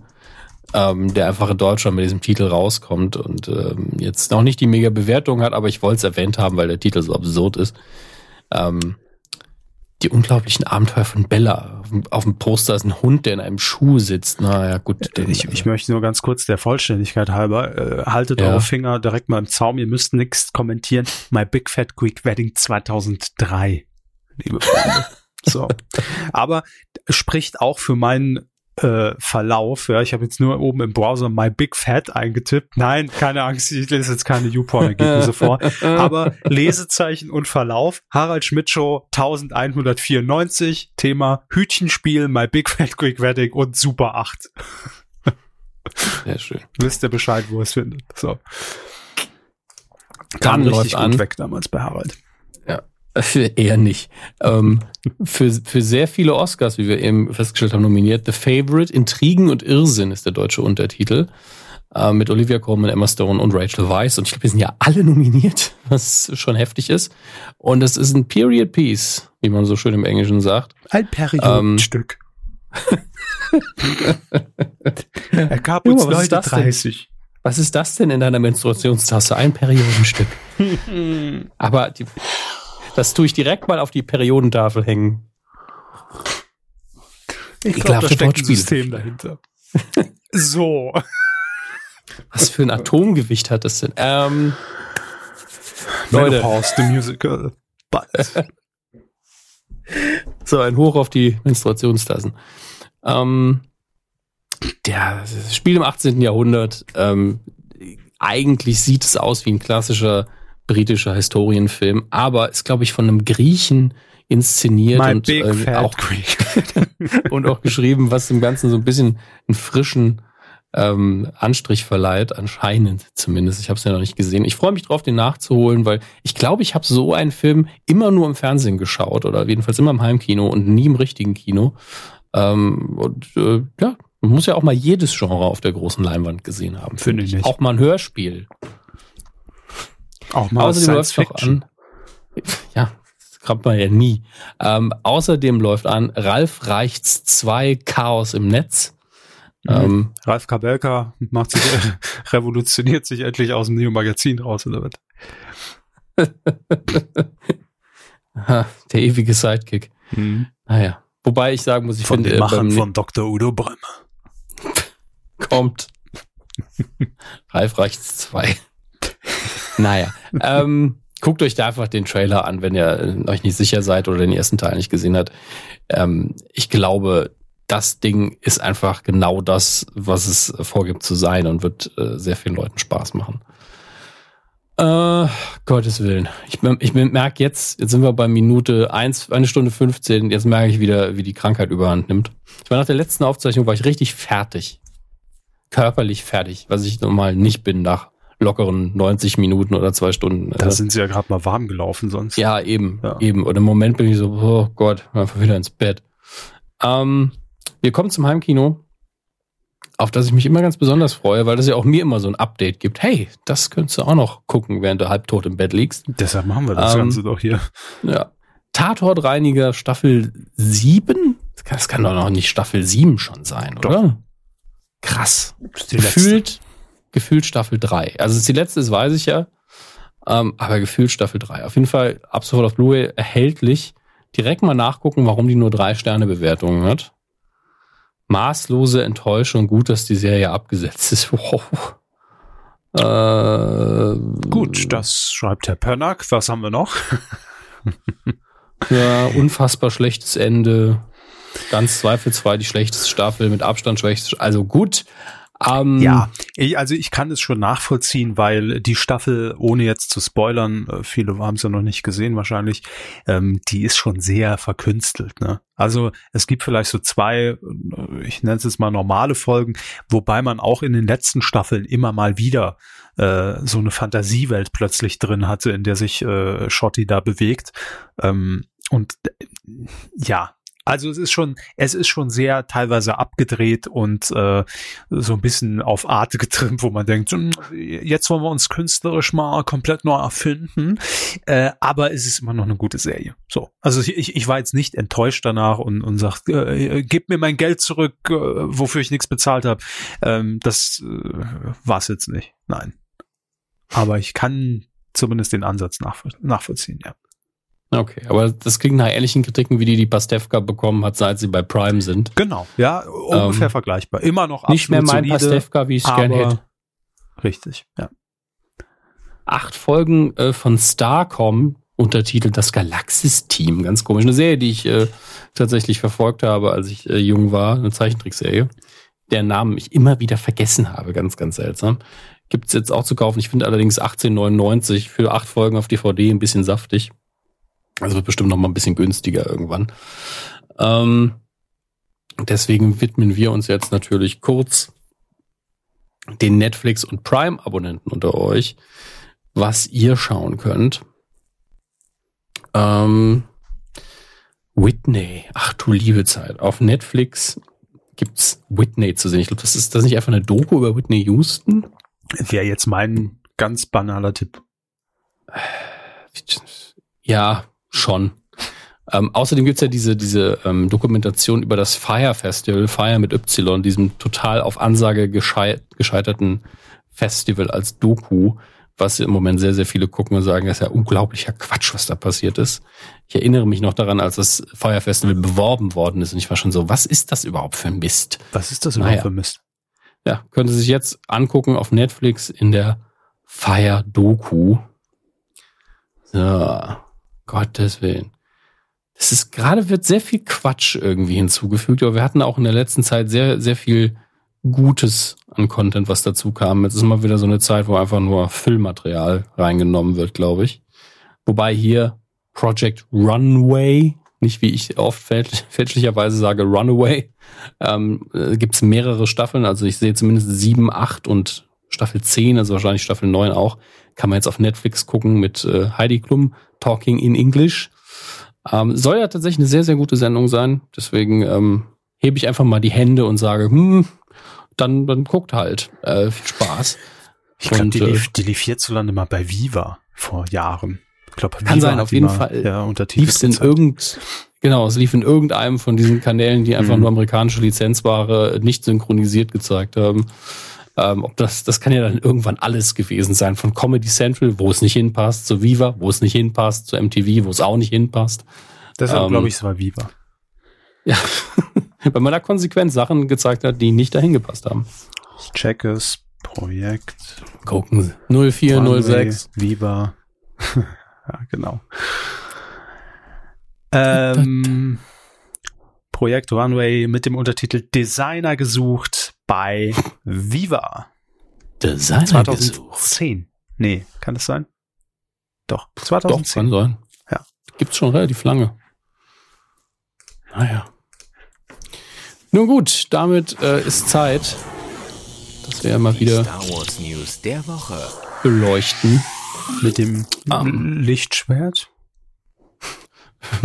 ähm, der einfach in Deutschland mit diesem Titel rauskommt und ähm, jetzt noch nicht die mega Bewertung hat, aber ich wollte es erwähnt haben, weil der Titel so absurd ist. Ähm, die unglaublichen Abenteuer von Bella. Auf dem- Poster ist ein Hund, der in einem Schuh sitzt. Naja, gut. den- Ich, ich möchte nur ganz kurz der Vollständigkeit halber, äh, haltet Ja. eure Finger direkt mal im Zaum, ihr müsst nichts kommentieren. My Big Fat Greek Wedding 2003, liebe Freunde. [LAUGHS] so. Aber spricht auch für meinen äh, Verlauf. Ja, ich habe jetzt nur oben im Browser My Big Fat eingetippt. Nein, keine Angst, ich lese jetzt keine YouPorn-Ergebnisse vor. [LAUGHS] Aber Lesezeichen und Verlauf. Harald Schmidt Show 1194. Thema Hütchenspiel, My Big Fat Greek Wedding und Super 8. Sehr schön. Wisst ihr Bescheid, wo es findet. So. Dann Kam läuft richtig an. gut weg damals bei Harald. Eher nicht. Ähm, für, für sehr viele Oscars, wie wir eben festgestellt haben, nominiert. The Favorite, Intrigen und Irrsinn ist der deutsche Untertitel. Äh, mit Olivia Colman, Emma Stone und Rachel Weisz. Und ich glaube, wir sind ja alle nominiert, [LAUGHS] was schon heftig ist. Und es ist ein Period Piece, wie man so schön im Englischen sagt. Ein Periodenstück. [LAUGHS] er gab uns Junge, was ist Leute das denn? 30. Was ist das denn in deiner Menstruationstasse? Ein Periodenstück. [LAUGHS] Aber die, das tue ich direkt mal auf die Periodentafel hängen. Ich glaube, da steckt ein. System dahinter. so. Was für ein Atomgewicht hat das denn? Ähm, Leute. Menopause, the Musical. So, ein Hoch auf die Menstruationstassen. Ähm, der das Spiel im 18. Jahrhundert. Ähm, eigentlich sieht es aus wie ein klassischer britischer Historienfilm, aber ist, glaube ich, von einem Griechen inszeniert My und, Fat auch, [LAUGHS] und auch geschrieben, was dem Ganzen so ein bisschen einen frischen ähm, Anstrich verleiht, anscheinend zumindest. Ich habe es ja noch nicht gesehen. Ich freue mich drauf, den nachzuholen, weil ich glaube, ich habe so einen Film immer nur im Fernsehen geschaut oder jedenfalls immer im Heimkino und nie im richtigen Kino. Ähm, und äh, ja, man muss ja auch mal jedes Genre auf der großen Leinwand gesehen haben. Finde ich nicht. Auch mal ein Hörspiel. Auch mal Außerdem läuft noch an. [LAUGHS] Ja, das kommt man ja nie. Ähm, außerdem läuft an Ralf Reichts 2 Chaos im Netz. Mhm. Ähm, Ralf Kabelka macht sich, [LAUGHS] revolutioniert sich endlich aus dem Neo-Magazin raus, oder was? [LAUGHS] der ewige Sidekick. Naja. Wobei ich sagen muss, ich Von finde, den äh, Machern von Dr. Udo Brömer. kommt Ralf Reichts 2. naja. Ähm, guckt euch da einfach den Trailer an, wenn ihr äh, euch nicht sicher seid oder den ersten Teil nicht gesehen habt. Ähm, ich glaube, das Ding ist einfach genau das, was es vorgibt zu sein und wird äh, sehr vielen Leuten Spaß machen. Äh, Gottes Willen. Ich, ich merke jetzt, jetzt sind wir bei Minute eins, eine Stunde 15, jetzt merke ich wieder, wie die Krankheit überhand nimmt. Ich war nach der letzten Aufzeichnung, war ich richtig fertig. Körperlich fertig, was ich normal nicht bin nach lockeren 90 Minuten oder zwei Stunden. Da Äh, sind sie ja gerade mal warm gelaufen sonst. ja, eben, Ja. eben. Und im Moment bin ich so, oh Gott, einfach wieder ins Bett. Ähm, wir kommen zum Heimkino, auf das ich mich immer ganz besonders freue, weil das ja auch mir immer so ein Update gibt. Hey, das könntest du auch noch gucken, während du halbtot im Bett liegst. Deshalb machen wir das Ähm, Ganze doch hier. Ja. Tatortreiniger Staffel 7? Das kann, das kann doch noch nicht Staffel 7 schon sein, Doch. oder? Krass. Gefühlt, gefühlt Staffel 3. Also die letzte ist, weiß ich ja. Ähm, aber gefühlt Staffel 3. Auf jeden Fall ab sofort auf Blu-ray erhältlich. Direkt mal nachgucken, warum die nur drei Sterne Bewertungen hat. Maßlose Enttäuschung. Gut, dass die Serie abgesetzt ist. [LAUGHS] Wow. Äh, Gut, das schreibt Herr Pönnack. Was haben wir noch? Ja, unfassbar schlechtes Ende. Ganz zweifelsfrei die schlechteste Staffel, mit Abstand schlechteste. Also gut. Ähm, Ja, ich, also ich kann es schon nachvollziehen, weil die Staffel, ohne jetzt zu spoilern, äh, viele haben es ja noch nicht gesehen wahrscheinlich, ähm, die ist schon sehr verkünstelt. Ne? Also es gibt vielleicht so zwei, äh, ich nenne es jetzt mal normale Folgen, wobei man auch in den letzten Staffeln immer mal wieder äh, so eine Fantasiewelt plötzlich drin hatte, in der sich äh, Shotty da bewegt. Ähm, und äh, ja, Also es ist schon, es ist schon sehr teilweise abgedreht und äh, so ein bisschen auf Art getrimmt, wo man denkt, hm, jetzt wollen wir uns künstlerisch mal komplett neu erfinden. Äh, aber es ist immer noch eine gute Serie. So, also ich, ich war jetzt nicht enttäuscht danach und und sagt, äh, gib mir mein Geld zurück, äh, wofür ich nichts bezahlt habe. Ähm, das äh, war es jetzt nicht. Nein. Aber ich kann zumindest den Ansatz nachvoll nachvollziehen, ja. Okay, aber das klingt nach ähnlichen Kritiken, wie die die Pastewka bekommen hat, seit sie bei Prime sind. Genau, ja, ungefähr Ähm, vergleichbar. Immer noch Nicht mehr mein solide, Pastewka, wie ich es gerne hätte. Richtig, ja. Acht Folgen äh, von Starcom, untertitelt Das Galaxis-Team. Ganz komisch. Eine Serie, die ich äh, tatsächlich verfolgt habe, als ich äh, jung war. Eine Zeichentrickserie. Der Namen ich immer wieder vergessen habe. Ganz, ganz seltsam. Gibt's jetzt auch zu kaufen. Ich finde allerdings 18,99 für acht Folgen auf DVD ein bisschen saftig. Also wird bestimmt noch mal ein bisschen günstiger irgendwann. Ähm, deswegen widmen wir uns jetzt natürlich kurz den Netflix und Prime-Abonnenten unter euch, was ihr schauen könnt. Ähm, Whitney, ach du liebe Zeit. Auf Netflix gibt's Whitney zu sehen. Ich glaube, das ist das nicht einfach eine Doku über Whitney Houston? Wäre jetzt mein ganz banaler Tipp. Ja, schon. Ähm, außerdem gibt's ja diese, diese ähm, Dokumentation über das Fire Festival, Fire mit Y, diesem total auf Ansage gescheit, gescheiterten Festival als Doku, was im Moment sehr, sehr viele gucken und sagen, das ist ja unglaublicher Quatsch, was da passiert ist. Ich erinnere mich noch daran, als das Fire Festival beworben worden ist und ich war schon so, was ist das überhaupt für ein Mist? Was ist das Naja. überhaupt für Mist? Ja, können Sie sich jetzt angucken auf Netflix in der Fire Doku. So, Gottes Willen. Es ist gerade wird sehr viel Quatsch irgendwie hinzugefügt, aber wir hatten auch in der letzten Zeit sehr, sehr viel Gutes an Content, was dazu kam. Jetzt ist mal wieder so eine Zeit, wo einfach nur Füllmaterial reingenommen wird, glaube ich. Wobei hier Project Runway, nicht wie ich oft fälsch [LAUGHS] fälschlicherweise sage Runaway, ähm, äh, gibt es mehrere Staffeln. Also ich sehe zumindest sieben, acht und Staffel 10, also wahrscheinlich Staffel 9 auch. Kann man jetzt auf Netflix gucken mit äh, Heidi Klum, Talking in English. Ähm, soll ja tatsächlich eine sehr, sehr gute Sendung sein. Deswegen ähm, hebe ich einfach mal die Hände und sage, hm, dann, dann guckt halt. Äh, viel Spaß. Ich glaube, die, äh, lief, die lief hierzulande mal bei Viva vor Jahren. Ich glaube, Kann sein, auf jeden Fall. Ja, untertitelt. lief es in irgend, genau, es lief in irgendeinem von diesen Kanälen, die einfach Mhm. nur amerikanische Lizenzware nicht synchronisiert gezeigt haben. Ähm, ob das, das kann ja dann irgendwann alles gewesen sein. Von Comedy Central, wo es nicht hinpasst, zu Viva, wo es nicht hinpasst, zu MTV, wo es auch nicht hinpasst. Deshalb ähm, glaube ich, es war Viva. [LAUGHS] Ja, weil man da konsequent Sachen gezeigt hat, die nicht dahin gepasst haben. Ich check es. Projekt. Gucken Sie. 0406. Runway, Viva. [LAUGHS] ja, genau. Ähm, Projekt Runway mit dem Untertitel Designer gesucht bei Viva. Designer gesucht. 2010. Nee, kann das sein? Doch, Doch, 2010. kann sein. Ja. Gibt's schon relativ lange. Naja. Nun gut, damit äh, ist Zeit, dass wir mal wieder Star Wars News der Woche. beleuchten. Mit dem Ähm. Lichtschwert. [LAUGHS]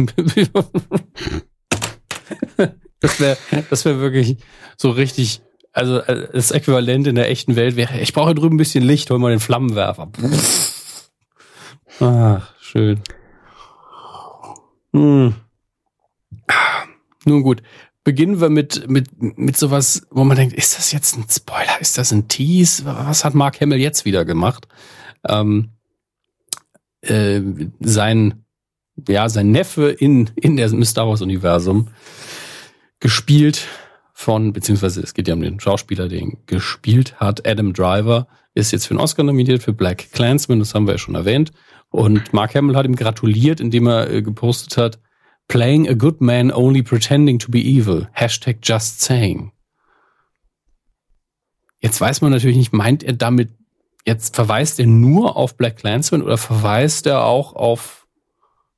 das wäre das wär wirklich so richtig, also äh, das Äquivalent in der echten Welt wäre, ich brauche drüben ein bisschen Licht, hol mal den Flammenwerfer. Ach, schön. Hm. Nun gut, beginnen wir mit, mit, mit sowas, wo man denkt, ist das jetzt ein Spoiler? Ist das ein Tease? Was hat Mark Hamill jetzt wieder gemacht? Ähm, äh, sein, ja, sein Neffe in, in der Star Wars Universum gespielt von, beziehungsweise es geht ja um den Schauspieler, den gespielt hat, Adam Driver, ist jetzt für einen Oscar nominiert für Black Clansman, das haben wir ja schon erwähnt. Und Mark Hamill hat ihm gratuliert, indem er äh, gepostet hat, Playing a good man only pretending to be evil. Hashtag just saying. Jetzt weiß man natürlich nicht, meint er damit, jetzt verweist er nur auf Black Clansman oder verweist er auch auf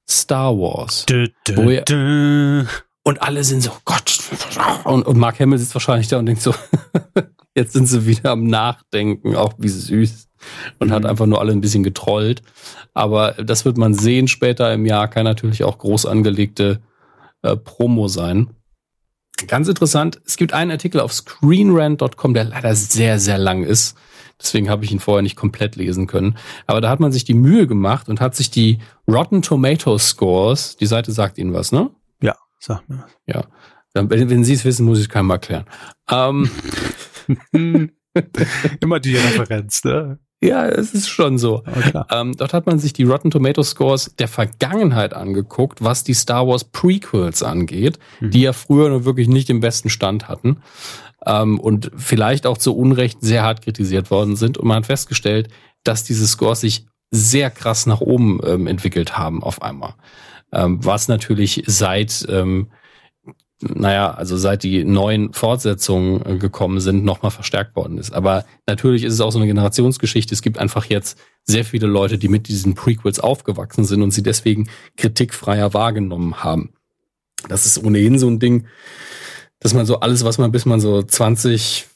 Star Wars? Dö, dö, dö. Und alle sind so, Gott. Und, und Mark Hamill sitzt wahrscheinlich da und denkt so, [LAUGHS] jetzt sind sie wieder am Nachdenken, auch wie süß. Und hat Mhm. einfach nur alle ein bisschen getrollt. Aber das wird man sehen später im Jahr, kann natürlich auch groß angelegte äh, Promo sein. Ganz interessant, es gibt einen Artikel auf screenrant.com, der leider sehr, sehr lang ist. Deswegen habe ich ihn vorher nicht komplett lesen können. Aber da hat man sich die Mühe gemacht und hat sich die Rotten Tomato Scores, die Seite sagt Ihnen was, ne? Ja, sag mir. Ja. Wenn, wenn Sie es wissen, muss ich es keinem erklären. Ähm, [LAUGHS] Immer die Referenz, ne? Ja, es ist schon so. Okay. Ähm, dort hat man sich die Rotten Tomato Scores der Vergangenheit angeguckt, was die Star Wars Prequels angeht, Mhm. die ja früher nur wirklich nicht im besten Stand hatten ähm, und vielleicht auch zu Unrecht sehr hart kritisiert worden sind. Und man hat festgestellt, dass diese Scores sich sehr krass nach oben ähm, entwickelt haben auf einmal. Ähm, was natürlich seit ähm, naja, also seit die neuen Fortsetzungen äh, gekommen sind, nochmal verstärkt worden ist. Aber natürlich ist es auch so eine Generationsgeschichte. Es gibt einfach jetzt sehr viele Leute, die mit diesen Prequels aufgewachsen sind und sie deswegen kritikfreier wahrgenommen haben. Das ist ohnehin so ein Ding, dass man so alles, was man bis man so 20,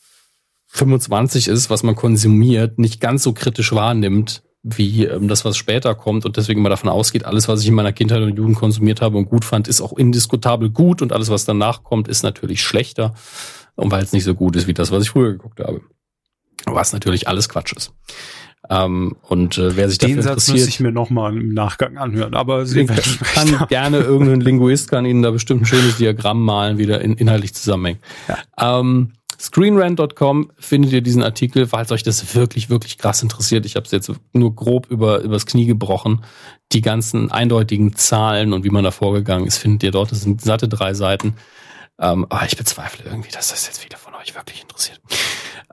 25 ist, was man konsumiert, nicht ganz so kritisch wahrnimmt, wie ähm, das, was später kommt und deswegen mal davon ausgeht, alles, was ich in meiner Kindheit und Jugend konsumiert habe und gut fand, ist auch indiskutabel gut und alles, was danach kommt, ist natürlich schlechter und weil es nicht so gut ist wie das, was ich früher geguckt habe. Was natürlich alles Quatsch ist. Ähm, und äh, wer sich Den dafür Satz müsste interessiert, ich mir nochmal im Nachgang anhören, aber kann, haben. gerne irgendein Linguist kann Ihnen da bestimmt ein schönes Diagramm malen, wie der in, inhaltlich zusammenhängt. Ähm, Screenrant.com findet ihr diesen Artikel, falls euch das wirklich, wirklich krass interessiert. Ich habe es jetzt nur grob über übers Knie gebrochen. Die ganzen eindeutigen Zahlen und wie man da vorgegangen ist, findet ihr dort. Das sind satte drei Seiten. Ähm, aber ich bezweifle irgendwie, dass das jetzt viele von euch wirklich interessiert.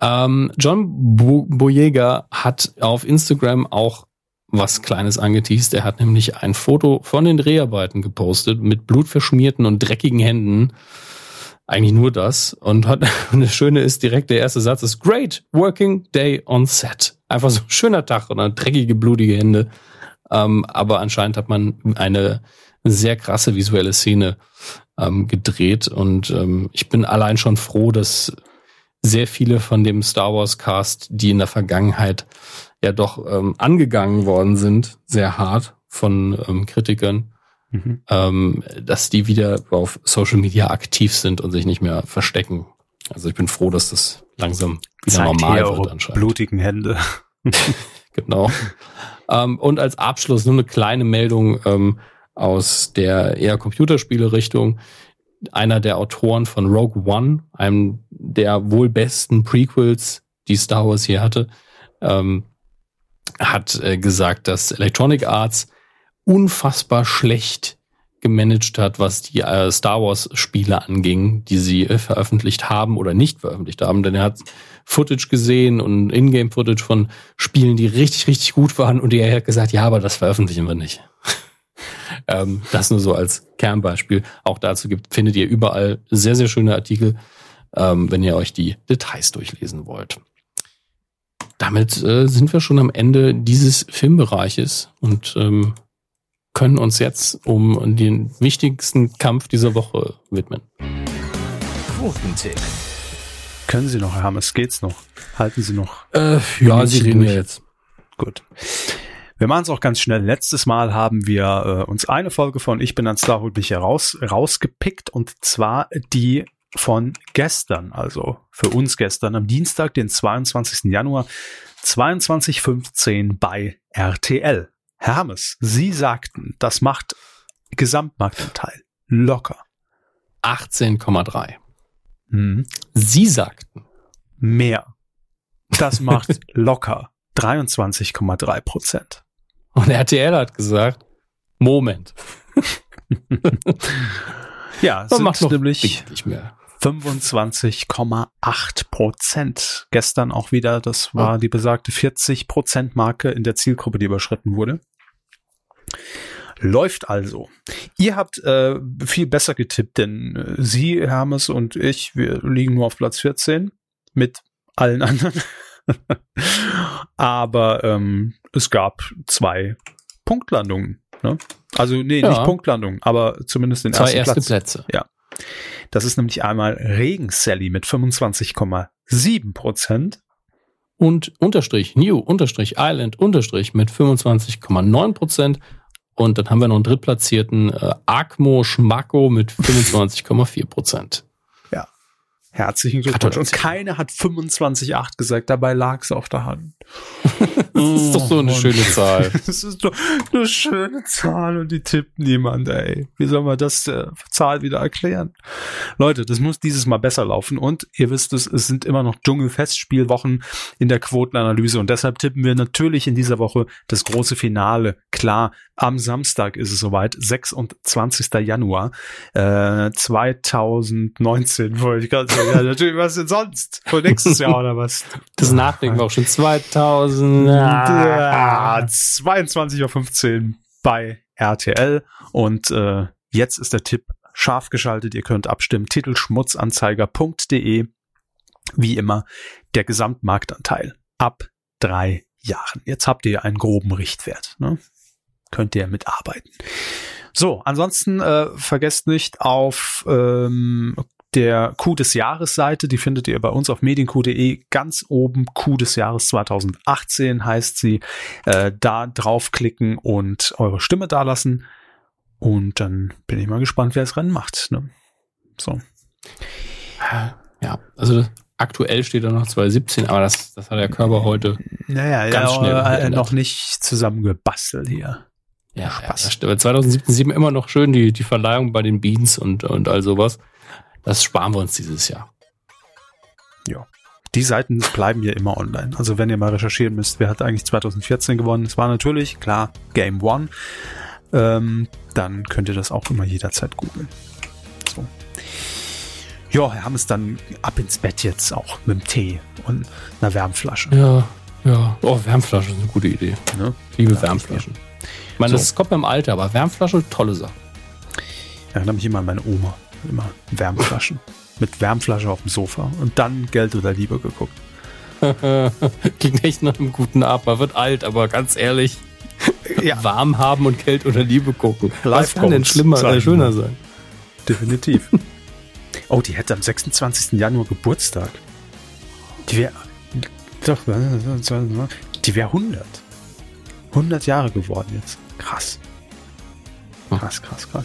Ähm, John Bo Boyega hat auf Instagram auch was Kleines angeteased. Er hat nämlich ein Foto von den Dreharbeiten gepostet mit blutverschmierten und dreckigen Händen. Eigentlich nur das. Und hat, [LAUGHS] und das Schöne ist direkt, der erste Satz ist Great Working Day on Set. Einfach so ein schöner Tag und dann dreckige, blutige Hände. Ähm, aber anscheinend hat man eine sehr krasse visuelle Szene ähm, gedreht. Und ähm, ich bin allein schon froh, dass sehr viele von dem Star Wars Cast, die in der Vergangenheit ja doch ähm, angegangen worden sind, sehr hart von ähm, Kritikern, Mhm. ähm, dass die wieder auf Social Media aktiv sind und sich nicht mehr verstecken. Also ich bin froh, dass das langsam wieder Zeigt normal wird eure anscheinend. blutigen Hände. [LAUGHS] [LAUGHS] Genau. ähm, und als Abschluss nur eine kleine Meldung ähm, aus der eher Computerspiele-Richtung. Einer der Autoren von Rogue One, einem der wohl besten Prequels, die Star Wars hier hatte, ähm, hat äh, gesagt, dass Electronic Arts unfassbar schlecht gemanagt hat, was die äh, Star Wars Spiele anging, die sie äh, veröffentlicht haben oder nicht veröffentlicht haben, denn er hat Footage gesehen und Ingame Footage von Spielen, die richtig richtig gut waren und er hat gesagt, ja, aber das veröffentlichen wir nicht. [LAUGHS] ähm, das nur so als Kernbeispiel. Auch dazu gibt findet ihr überall sehr sehr schöne Artikel, ähm, wenn ihr euch die Details durchlesen wollt. Damit äh, sind wir schon am Ende dieses Filmbereiches und ähm, können uns jetzt um den wichtigsten Kampf dieser Woche widmen. Quotentipp. Können Sie noch, Herr Hammes? Geht's noch? Halten Sie noch? Äh, ja, Sie reden ja jetzt. Gut. Wir machen es auch ganz schnell. Letztes Mal haben wir äh, uns eine Folge von Ich bin ein Star mich heraus, rausgepickt und zwar die von gestern, also für uns gestern am Dienstag, den 22. Januar 22.15 bei RTL. Herr Hammes, Sie sagten, das macht Gesamtmarktanteil locker. 18,3. Mhm. Sie sagten. Mehr. Das macht [LAUGHS] locker 23,3 Prozent. Und RTL hat gesagt, Moment. [LAUGHS] Ja, sind macht nämlich nicht mehr. 25,8 Prozent. Gestern auch wieder, das war die besagte 40 Prozent Marke in der Zielgruppe, die überschritten wurde. Läuft also. Ihr habt äh, viel besser getippt, denn äh, Sie, Hermes und ich, wir liegen nur auf Platz 14 mit allen anderen. [LAUGHS] Aber ähm, es gab zwei Punktlandungen. Ne? Also nee, Ja. nicht Punktlandungen, aber zumindest den Zwei ersten erste Platz. Plätze. Das ist nämlich einmal Regen Sally mit 25,7 Prozent. Und Unterstrich, New, Unterstrich, Island, Unterstrich mit 25,9 Prozent. Und dann haben wir noch einen drittplatzierten äh, Agmo Schmacko mit 25,4 Prozent. Herzlichen Glückwunsch. Und keiner hat 25,8 gesagt, dabei lag es auf der Hand. [LAUGHS] Das ist doch so eine Mann. schöne Zahl. [LAUGHS] Das ist doch eine schöne Zahl und die tippt niemand, ey. Wie soll man das äh, Zahl wieder erklären? Leute, das muss dieses Mal besser laufen und ihr wisst es, es sind immer noch Dschungelfestspielwochen in der Quotenanalyse und deshalb tippen wir natürlich in dieser Woche das große Finale. Klar, am Samstag ist es soweit, 26. Januar äh, 2019, wollte ich gerade sagen. Ja, natürlich, was denn sonst? Für nächstes Jahr oder was? [LAUGHS] Das nachdenken wir auch schon 2000. Ja, 22.15 Uhr bei RTL. Und äh, jetzt ist der Tipp scharf geschaltet. Ihr könnt abstimmen. Titelschmutzanzeiger.de. Wie immer der Gesamtmarktanteil ab drei Jahren. Jetzt habt ihr einen groben Richtwert. Ne? Könnt ihr mitarbeiten. So, ansonsten äh, vergesst nicht auf ähm, der Coup des Jahres Seite, die findet ihr bei uns auf medienq.de ganz oben. Coup des Jahres 2018 heißt sie. Äh, da draufklicken und eure Stimme dalassen. Und dann bin ich mal gespannt, wer das Rennen macht. Ne? So. Ja, also aktuell steht da noch 2017, aber das, das hat der Körper heute. Naja, Ganz ja, schnell äh, geändert. noch nicht zusammengebastelt hier. Ja, Spaß. ja das stimmt. Aber 2017 sieht man immer noch schön die, die Verleihung bei den Beans und, und all sowas. Das sparen wir uns dieses Jahr. Die Seiten bleiben ja immer online. Also wenn ihr mal recherchieren müsst, wer hat eigentlich 2014 gewonnen? Es war natürlich, klar, Game One. Ähm, dann könnt ihr das auch immer jederzeit googeln. So. Ja, wir haben es dann ab ins Bett jetzt auch mit dem Tee und einer Wärmflasche. Ja, ja. Oh, Wärmflaschen ist eine gute Idee. Ne? Liebe Ja, Wärmflaschen. Ich meine, So. das kommt beim Alter, aber Wärmflasche, tolle Sache. Ich erinnere mich immer an meine Oma. Immer Wärmflaschen. mit Wärmflasche auf dem Sofa und dann Geld oder Liebe geguckt. [LAUGHS] Klingt echt nach einem guten Abend. Man wird alt, aber ganz ehrlich, [LAUGHS] warm haben und Geld oder Liebe gucken. Was kann denn schlimmer, sein. äh, schöner sein? Definitiv. [LAUGHS] oh, die hätte am 26. Januar Geburtstag. Die wäre. Doch, äh, die wäre 100. 100 Jahre geworden jetzt. Krass. Krass, krass, krass.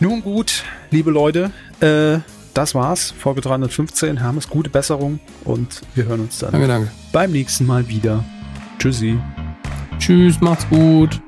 Nun gut, liebe Leute, äh, das war's. Folge 315. Hermes, gute Besserung und wir hören uns dann Danke, danke. beim nächsten Mal wieder. Tschüssi. Tschüss, macht's gut.